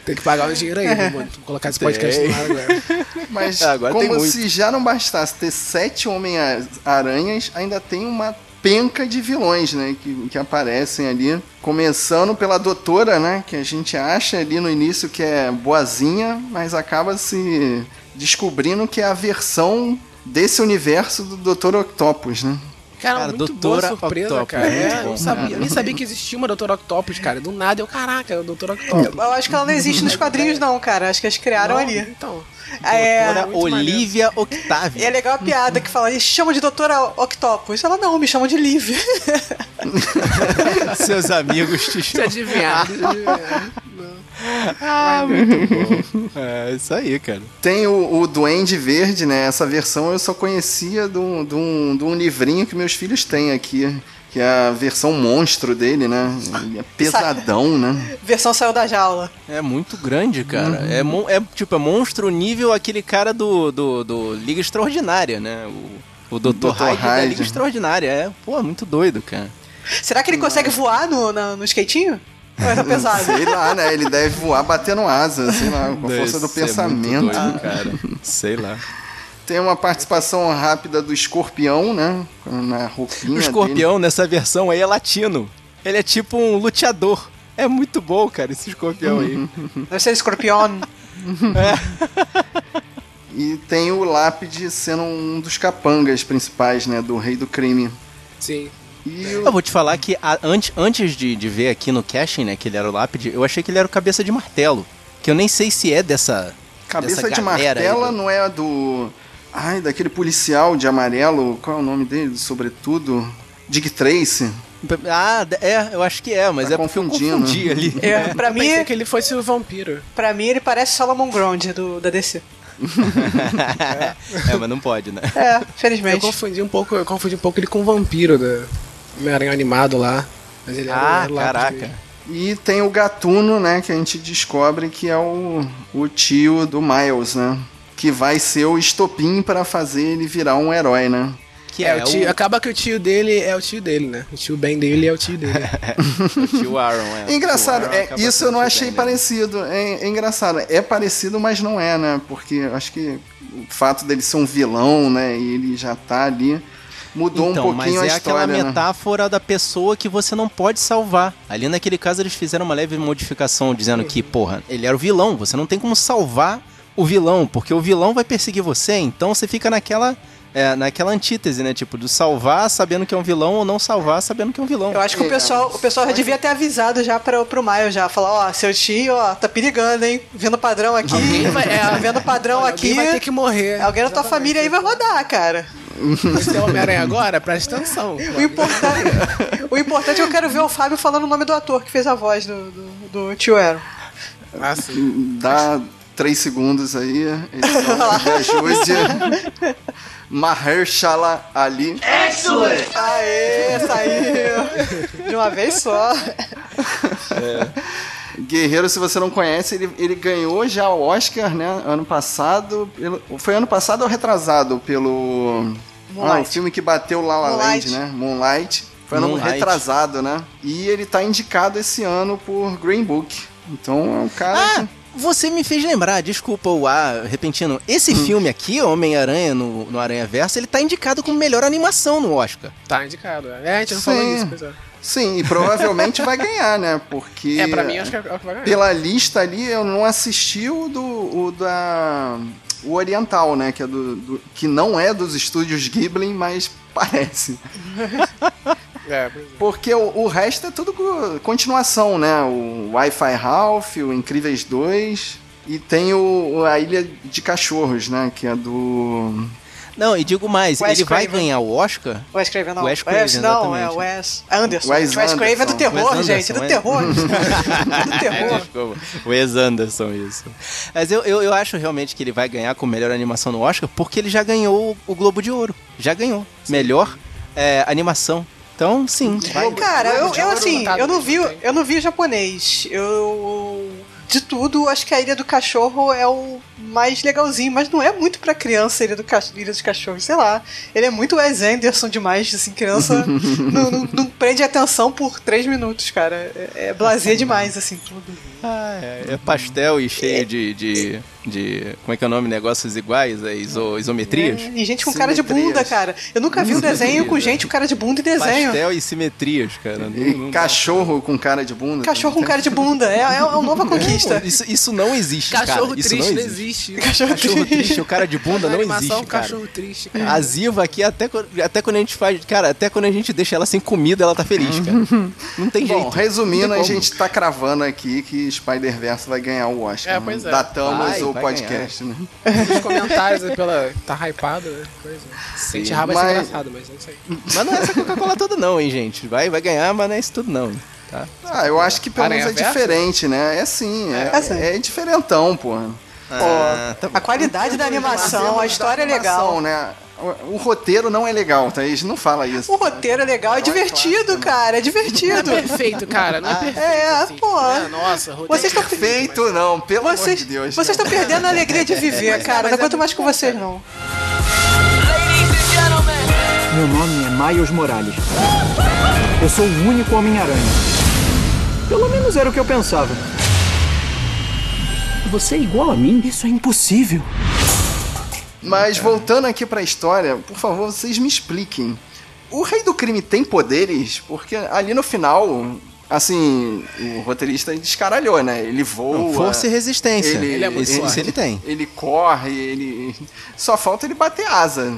tem que pagar um dinheiro aí, né, mano? Colocar esse podcast no ar agora. Mas é, agora como se já não bastasse ter sete Homem-Aranhas, ainda tem uma penca de vilões, né? Que, que aparecem ali. Começando pela doutora, né? Que a gente acha ali no início que é boazinha, mas acaba se descobrindo que é a versão desse universo do Dr. Octopus, né? Cara, cara muito Doutora boa surpresa, Octopus, cara. É, eu, sabia, eu nem sabia que existia uma Doutora Octopus, cara. Do nada eu, caraca, é o Doutor Octopus. Eu acho que ela não existe nos quadrinhos, não, cara. Acho que eles criaram não, ali. Então. É, Doutora Olivia Octavia. E é legal a piada que fala, eles chamam de Doutora Octopus. Ela não, me chamam de Liv. <laughs> Seus amigos te chamam. Se adivinhar. Ah, muito bom. É isso aí, cara. Tem o, o Duende Verde, né? Essa versão eu só conhecia de um, de, um, de um livrinho que meus filhos têm aqui. Que é a versão monstro dele, né? Ele é pesadão, né? Versão saiu da jaula. É muito grande, cara. Uhum. É, mon é tipo, é monstro nível aquele cara do, do, do Liga Extraordinária, né? O, o Dr. Hyde, da Liga Extraordinária. É, pô, é muito doido, cara. Será que ele consegue voar no, no, no skatinho? Ou tá pesado? sei lá, né? Ele deve voar batendo asa, sei lá, com a força do pensamento. Doido, cara. sei lá. Tem uma participação rápida do escorpião, né? Na roupinha. O escorpião dele. nessa versão aí é latino. Ele é tipo um luteador. É muito bom, cara, esse escorpião aí. Deve ser escorpião. <laughs> é. e tem o Lápide sendo um dos capangas principais, né? Do Rei do Crime. Sim. Eu vou te falar que a, antes, antes de, de ver aqui no casting, né, que ele era o Lápide, eu achei que ele era o Cabeça de Martelo. Que eu nem sei se é dessa. Cabeça dessa de Martela do... não é do. Ai, daquele policial de amarelo. Qual é o nome dele? Sobretudo. Dick Tracy. Ah, é, eu acho que é, mas tá é porque eu confundi <laughs> ali. É, pra eu mim. que ele fosse o vampiro. Pra mim, ele parece Solomon Grundy do, da DC. <laughs> <laughs> é, mas não pode, né? É, felizmente. Eu confundi um pouco, eu confundi um pouco ele com o vampiro da Homem-Aranha animado lá. Mas ele ah, era, caraca. E tem o Gatuno, né, que a gente descobre que é o, o tio do Miles, né? Que vai ser o estopim para fazer ele virar um herói, né? Que é, é o tio, o... acaba que o tio dele é o tio dele, né? O tio Ben dele é o tio dele. <laughs> <laughs> o tio Aaron, é. Engraçado, Aaron é, isso eu não achei parecido. É, é, engraçado, é parecido, mas não é, né? Porque acho que o fato dele ser um vilão, né? E ele já tá ali mudou então, um pouquinho mas é a história. aquela né? metáfora da pessoa que você não pode salvar. Ali naquele caso eles fizeram uma leve modificação dizendo que, porra, ele era o vilão, você não tem como salvar o vilão, porque o vilão vai perseguir você, então você fica naquela é, naquela antítese, né? Tipo, do salvar sabendo que é um vilão ou não salvar sabendo que é um vilão. Eu acho que o pessoal, o pessoal já devia ter avisado já para pro Miles já. Falar, ó, seu tio, ó, tá perigando, hein? Vendo padrão aqui. Alguém vai, <laughs> é, vendo padrão aqui. vai ter que morrer. Alguém da tua família aí vai rodar, cara. Você é Homem-Aranha agora? Presta atenção. O importante, o importante é que eu quero ver o Fábio falando o nome do ator que fez a voz do, do, do tio Aaron. Ah, sim. Dá três segundos aí. Ele ajude. <laughs> Mahershala Ali. Excellent! Aê, saiu! De uma vez só. É. Guerreiro, se você não conhece, ele, ele ganhou já o Oscar, né? Ano passado. Pelo, foi ano passado ou retrasado? Pelo. Ah, o filme que bateu La La Land, né? Moonlight. Foi ano Moonlight. retrasado, né? E ele tá indicado esse ano por Green Book. Então é um cara. Ah! Que... Você me fez lembrar, desculpa o ar repentino. Esse hum. filme aqui, Homem-Aranha no, no Aranha Verso, ele tá indicado como melhor animação no Oscar. Tá indicado, é. é a gente não Sim. falou isso, pois é. Sim, e provavelmente vai ganhar, né? Porque. É, pra mim acho que é o que vai ganhar. Pela lista ali, eu não assisti o do. O da. O Oriental, né? Que, é do, do que não é dos estúdios Ghibli, mas parece. <laughs> É, Porque o, o, resto é tudo continuação, né? O Wi-Fi Ralph, o Incríveis 2 e tem o, a Ilha de Cachorros, né? Que é do. Não, e digo mais, Wes ele Craven. vai ganhar o Oscar? Wes Craven não. Wes Craven, Wes, não, é Wes Anderson. Wes, Wes Craven é do terror, Anderson, gente, <laughs> é do terror. é do terror. Desculpa, Wes Anderson, isso. Mas eu, eu, eu acho realmente que ele vai ganhar com melhor animação no Oscar, porque ele já ganhou o Globo de Ouro. Já ganhou. Sim. Melhor é, animação. Então, sim. Vai. Cara, eu, eu assim, eu não vi, eu não vi o japonês. Eu de tudo, acho que a Ilha do Cachorro é o mais legalzinho, mas não é muito pra criança Ilha, do Ca... Ilha dos Cachorros, sei lá. Ele é muito Wes Anderson demais, assim, criança <laughs> não, não, não, prende atenção por três minutos, cara. É, é blazer <laughs> demais, assim, tudo. Ah, é, é pastel e cheio é, de, de, de, Como é que é o nome? Negócios iguais, é iso, isometrias? É, e gente com cara de bunda, cara. Eu nunca vi um desenho com gente com cara de bunda e desenho. Pastel e simetrias, cara. Não, não cachorro com cara de bunda. Cachorro com cara de bunda. É, é uma nova conquista. Isso, isso não existe, cachorro cara. Triste isso não existe. Cachorro, cachorro triste. o cara de bunda não existe, cara. cachorro triste, cara. A Ziva aqui, até, até quando a gente faz... Cara, até quando a gente deixa ela sem comida, ela tá feliz, cara. Não tem jeito. Bom, resumindo, a gente tá cravando aqui que Spider-Verse vai ganhar o Oscar. É, pois é. Datamos vai, o vai podcast, ganhar. né? <laughs> Os comentários pela... Tá hypado, né? Coisa. Sim, Gente, rabo mas... ser engraçado, mas não sei. Mas não é essa Coca-Cola toda não, hein, gente. Vai, vai ganhar, mas não é isso tudo não. Tá? Ah, eu acho que pelo menos é diferente, né? É sim, é, é, é diferentão, porra. Ah, tá a qualidade da animação, a história é legal. Né? O, roteiro não é legal, Thaís. Não fala isso. O roteiro é legal, é divertido, cara. É divertido. Não é perfeito, cara. Não é perfeito. É, assim, pô. É, nossa, roteiro vocês estão perfeito, mas... não. Pelo vocês, amor de Deus. Vocês estão perdendo a alegria de viver, cara. Não aguento mais com vocês, não. Meu nome é Miles Morales. Eu sou o único Homem-Aranha. Pelo menos era o que eu pensava. Você é igual a mim? Isso é impossível. Mas voltando aqui pra história, por favor, vocês me expliquem. O Rei do Crime tem poderes? Porque ali no final, assim, o roteirista descaralhou, né? Ele voa. Não, força e resistência. Ele, ele é muito isso, isso ele tem. Ele corre, ele. Só falta ele bater asa.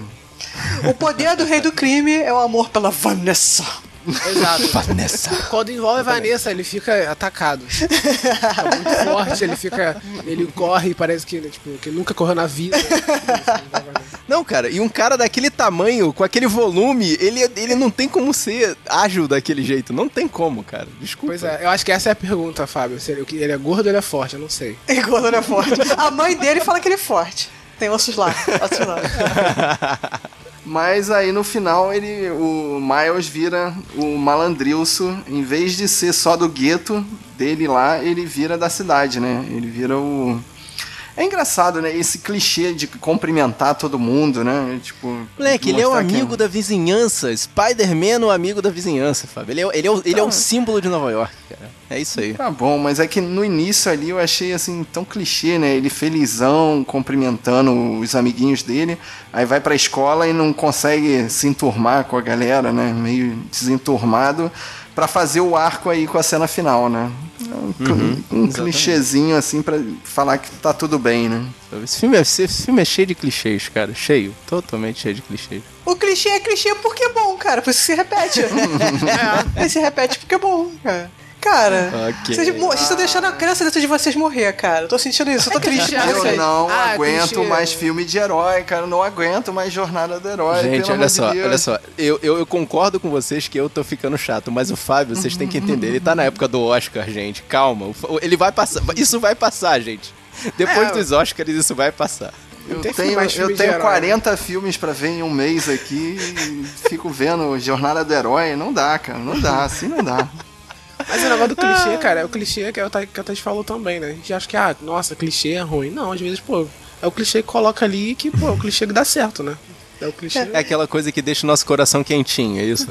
O poder do Rei do Crime é o amor pela Vanessa. Exato. Vanessa. Quando envolve a Vanessa, ele fica atacado. Fica <laughs> muito forte, ele fica. Ele corre e parece que, tipo, que nunca correu na vida. Não, cara, e um cara daquele tamanho, com aquele volume, ele, ele não tem como ser ágil daquele jeito. Não tem como, cara. Desculpa. Pois é, eu acho que essa é a pergunta, Fábio. Se ele, ele é gordo ou ele é forte? Eu não sei. <laughs> É gordo ou ele é forte? A mãe dele fala que ele é forte. Tem ossos lá. Ossos lá. <laughs> Mas aí no final ele, o Miles vira o malandrilso, em vez de ser só do gueto dele lá, ele vira da cidade, né? Ele vira o é engraçado, né? Esse clichê de cumprimentar todo mundo, né? Tipo. Moleque, ele é o amigo que... da vizinhança. Spider-Man o amigo da vizinhança, Fábio. Ele é, ele é, o, ele é o símbolo de Nova York, cara. É isso aí. Tá bom, mas é que no início ali eu achei assim tão clichê, né? Ele felizão, cumprimentando os amiguinhos dele. Aí vai pra escola e não consegue se enturmar com a galera, né? Meio desenturmado para fazer o arco aí com a cena final, né? Um, uhum, um clichêzinho assim para falar que tá tudo bem, né? Esse filme, é, esse filme é cheio de clichês, cara. Cheio. Totalmente cheio de clichês. O clichê é clichê porque é bom, cara. Por isso se repete. <laughs> é, se repete porque é bom, cara. Cara, okay. vocês, vocês estão deixando a criança dentro de vocês morrer, cara. Eu tô sentindo isso, eu tô <laughs> triste. Eu não ah, aguento clichê. mais filme de herói, cara. Eu não aguento mais jornada do herói. Gente, olha só, de olha só. Eu, eu, eu, concordo com vocês que eu tô ficando chato, mas o Fábio, vocês têm que entender, ele tá na época do Oscar, gente. Calma. Ele vai passar. Isso vai passar, gente. Depois é, dos Oscars, isso vai passar. Eu tenho, eu tenho 40 filmes para ver em um mês aqui e fico vendo Jornada do Herói. Não dá, cara. Não dá. Assim não dá. Mas o negócio do clichê, cara, é o clichê que a Tati falou também, né? A gente acha que, ah, nossa, clichê é ruim. Não, às vezes, pô, é o clichê que coloca ali que, pô, é o clichê que dá certo, né? É o clichê. É aquela coisa que deixa o nosso coração quentinho, é isso?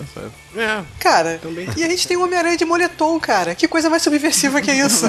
É. Cara, Também. e a gente tem o Homem-Aranha de moletom, cara. Que coisa mais subversiva que é isso?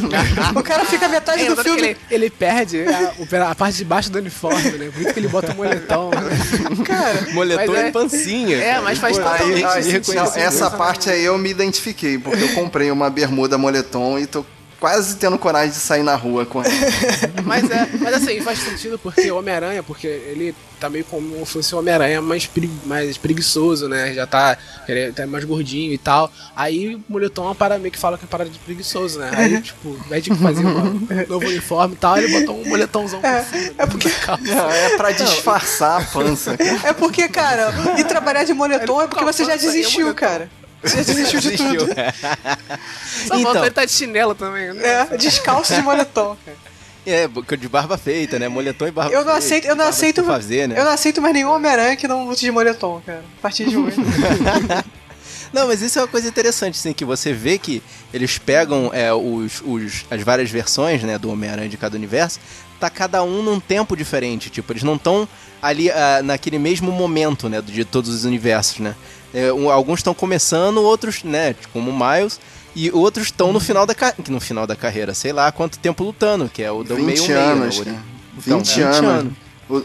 o cara fica metade é, do filme. Ele, ele, perde a, a, parte de baixo do uniforme, né? Por isso que ele bota o moletom. Né? Cara, moletom é, e pancinha. É, mas faz totalmente aí, não, Essa parte aí eu me identifiquei, porque eu comprei uma bermuda moletom e tô quase tendo coragem de sair na rua com ela. <laughs> mas é, mas assim, faz sentido porque o Homem-Aranha, porque ele tá meio como se fosse o Homem-Aranha mais, mais preguiçoso, né? Já tá, ele tá mais gordinho e tal. Aí o moletom é uma parada meio que fala que é parada de preguiçoso, né? Aí, tipo, ao invés de fazer um novo uniforme e tal, ele botou um moletomzão é, por cima. É porque. <laughs> Não, é pra disfarçar a pança. É porque, cara, e trabalhar de moletom é porque você já desistiu, cara. Você desistiu de tudo. Só então, falta ele tá de chinelo também, né? É, descalço de moletom, É, de barba feita, né? Moletom e barba eu não aceito, Eu não aceito, fazer, né? Eu não aceito mais nenhum Homem-Aranha que não lute de moletom, cara. A partir de hoje. <laughs> não, mas isso é uma coisa interessante, assim, que você vê que eles pegam é, os, os, as várias versões, né, do Homem-Aranha de cada universo, tá cada um num tempo diferente. Tipo, eles não estão ali uh, naquele mesmo momento, né, de todos os universos, né? É, um, alguns estão começando, outros, né, como o Miles, e outros estão no final da no final da carreira, sei lá quanto tempo lutando, que é o do meio anos, meio, né? 20, 20 anos. anos.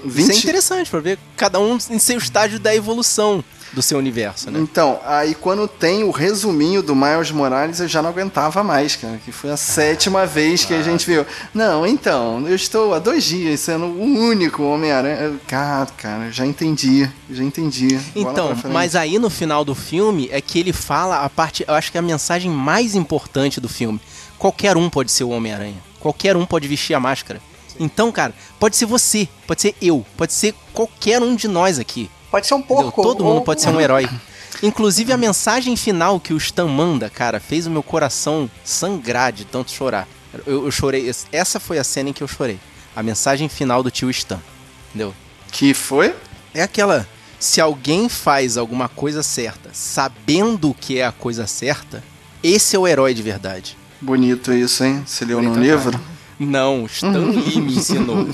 20... Isso é interessante para ver cada um em seu estágio da evolução do seu universo, né? Então, aí quando tem o resuminho do Miles Morales, eu já não aguentava mais, cara. Que foi a sétima vez que a gente viu. Não, então, eu estou há dois dias sendo o único Homem-Aranha. Cara, cara, já entendi. Já entendi. Então, mas aí no final do filme é que ele fala a parte. Eu acho que é a mensagem mais importante do filme. Qualquer um pode ser o Homem-Aranha. Qualquer um pode vestir a máscara. Então, cara, pode ser você, pode ser eu, pode ser qualquer um de nós aqui. Pode ser um porco. Todo mundo pode ser um herói. <laughs> Inclusive a mensagem final que o Stan manda, cara, fez o meu coração sangrar de tanto chorar. Eu, eu, chorei. Essa foi a cena em que eu chorei. A mensagem final do tio Stan. Entendeu? Que foi? É aquela. Se alguém faz alguma coisa certa, sabendo que é a coisa certa, esse é o herói de verdade. Bonito isso, hein? Você leu no livro? Não, Stan <laughs> Lee me ensinou.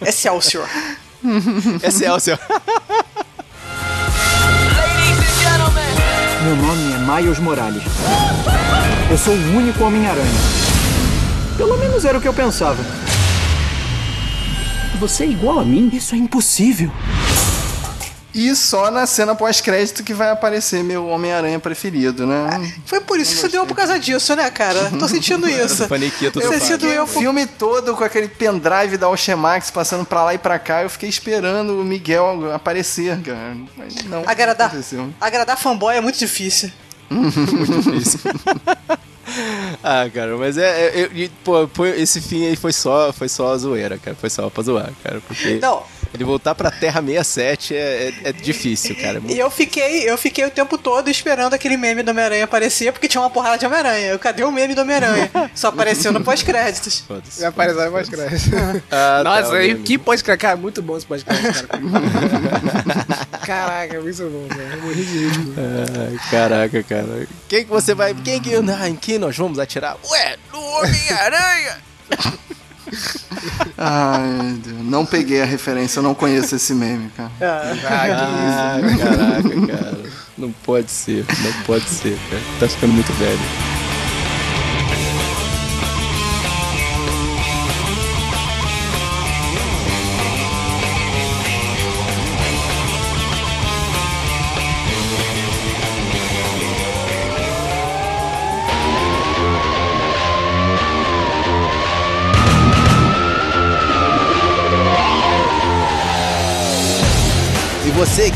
Esse <laughs> é o senhor. <laughs> Esse é o seu. Meu nome é Miles Morales. Eu sou o único Homem-Aranha. Pelo menos era o que eu pensava. Você é igual a mim? Isso é impossível. E só na cena pós-crédito que vai aparecer meu Homem-Aranha preferido, né? Foi por isso que você deu por causa disso, né, cara? Tô sentindo <laughs> isso. Paniquito do Você Fábio. se doeu O filme todo com aquele pendrive da Alchemax passando pra lá e pra cá, eu fiquei esperando o Miguel aparecer, cara. Mas não. Agradar, aconteceu. agradar fanboy é muito difícil. <laughs> <laughs> Ah, cara, mas é. é- eu- pô, esse fim aí foi só, foi só zoeira, cara. Foi só pra zoar, cara. Porque Não. Ele voltar pra Terra 67 é, é, é difícil, cara. E eu fiquei, eu fiquei o tempo todo esperando aquele meme do Homem-Aranha aparecer, porque tinha uma porrada de Homem-Aranha. Cadê o meme do Homem-Aranha? Só apareceu no pós-créditos. <laughs> Já apareceu no pós-crédito. <laughs> Ah, tá, Nossa, aí, meme. que pós-crédito. Cara, muito bom esse pós-crédito, cara. <laughs> Caraca, muito bom, cara. Eu morri de. Ai, caraca, cara. Quem que você vai. Quem que. Ah, em quem nós vamos atirar? Ué, no Homem-Aranha! Ai, Deus. Não peguei a referência, eu não conheço esse meme, cara. Ah, caraca, cara. Não pode ser, não pode ser, cara. Tá ficando muito velho.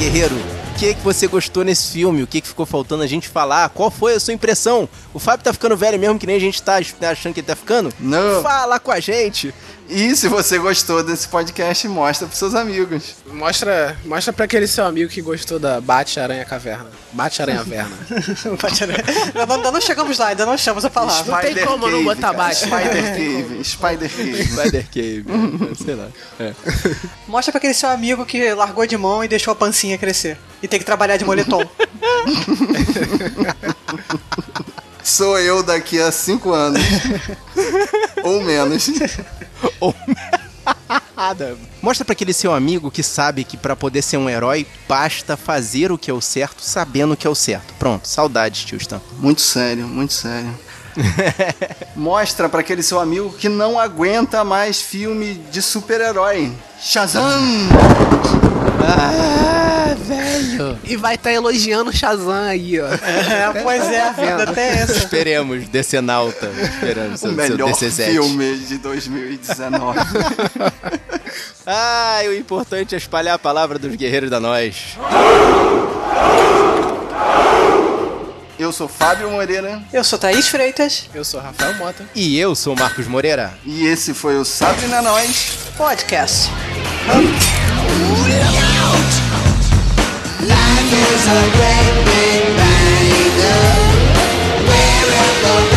Guerreiro, que, que você gostou nesse filme? O que, que ficou faltando a gente falar? Qual foi a sua impressão? O Fábio tá ficando velho mesmo, que nem a gente tá achando que ele tá ficando? Não. Fala com a gente! E se você gostou desse podcast, mostra pros seus amigos. Mostra, mostra pra aquele seu amigo que gostou da Bate-Aranha Caverna. Bate-Aranha-Verna. ainda, <laughs> não, ainda não chegamos lá, ainda não achamos a palavra. Não tem Spider como não Cave, botar cara. baixo. Spider Cave, Spider Cave. Spider Cave, sei lá. É. Mostra pra aquele seu amigo que largou de mão e deixou a pancinha crescer. E tem que trabalhar de moletom. <laughs> Sou eu daqui a cinco anos. <laughs> Ou menos. Nada. Mostra pra aquele seu amigo que sabe que pra poder ser um herói basta fazer o que é o certo, sabendo o que é o certo. Pronto, saudades, tio Stan. Muito sério, muito sério. <laughs> Mostra pra aquele seu amigo que não aguenta mais filme de super-herói. Shazam! Ah, velho. E vai estar elogiando o Shazam aí, ó. é, pois é, ainda tem essa. Esperemos, Decenalta. Esperamos, O seu, seu melhor DC7. filme de 2019. Ah, e <laughs> o importante é espalhar a palavra dos guerreiros da nós. Eu sou Fábio Moreira Eu sou Thaís Freitas, Eu sou Rafael Mota. E eu sou o Marcos Moreira. e esse foi o Sabrina Nós. podcast. Life is a great big bang. Where in the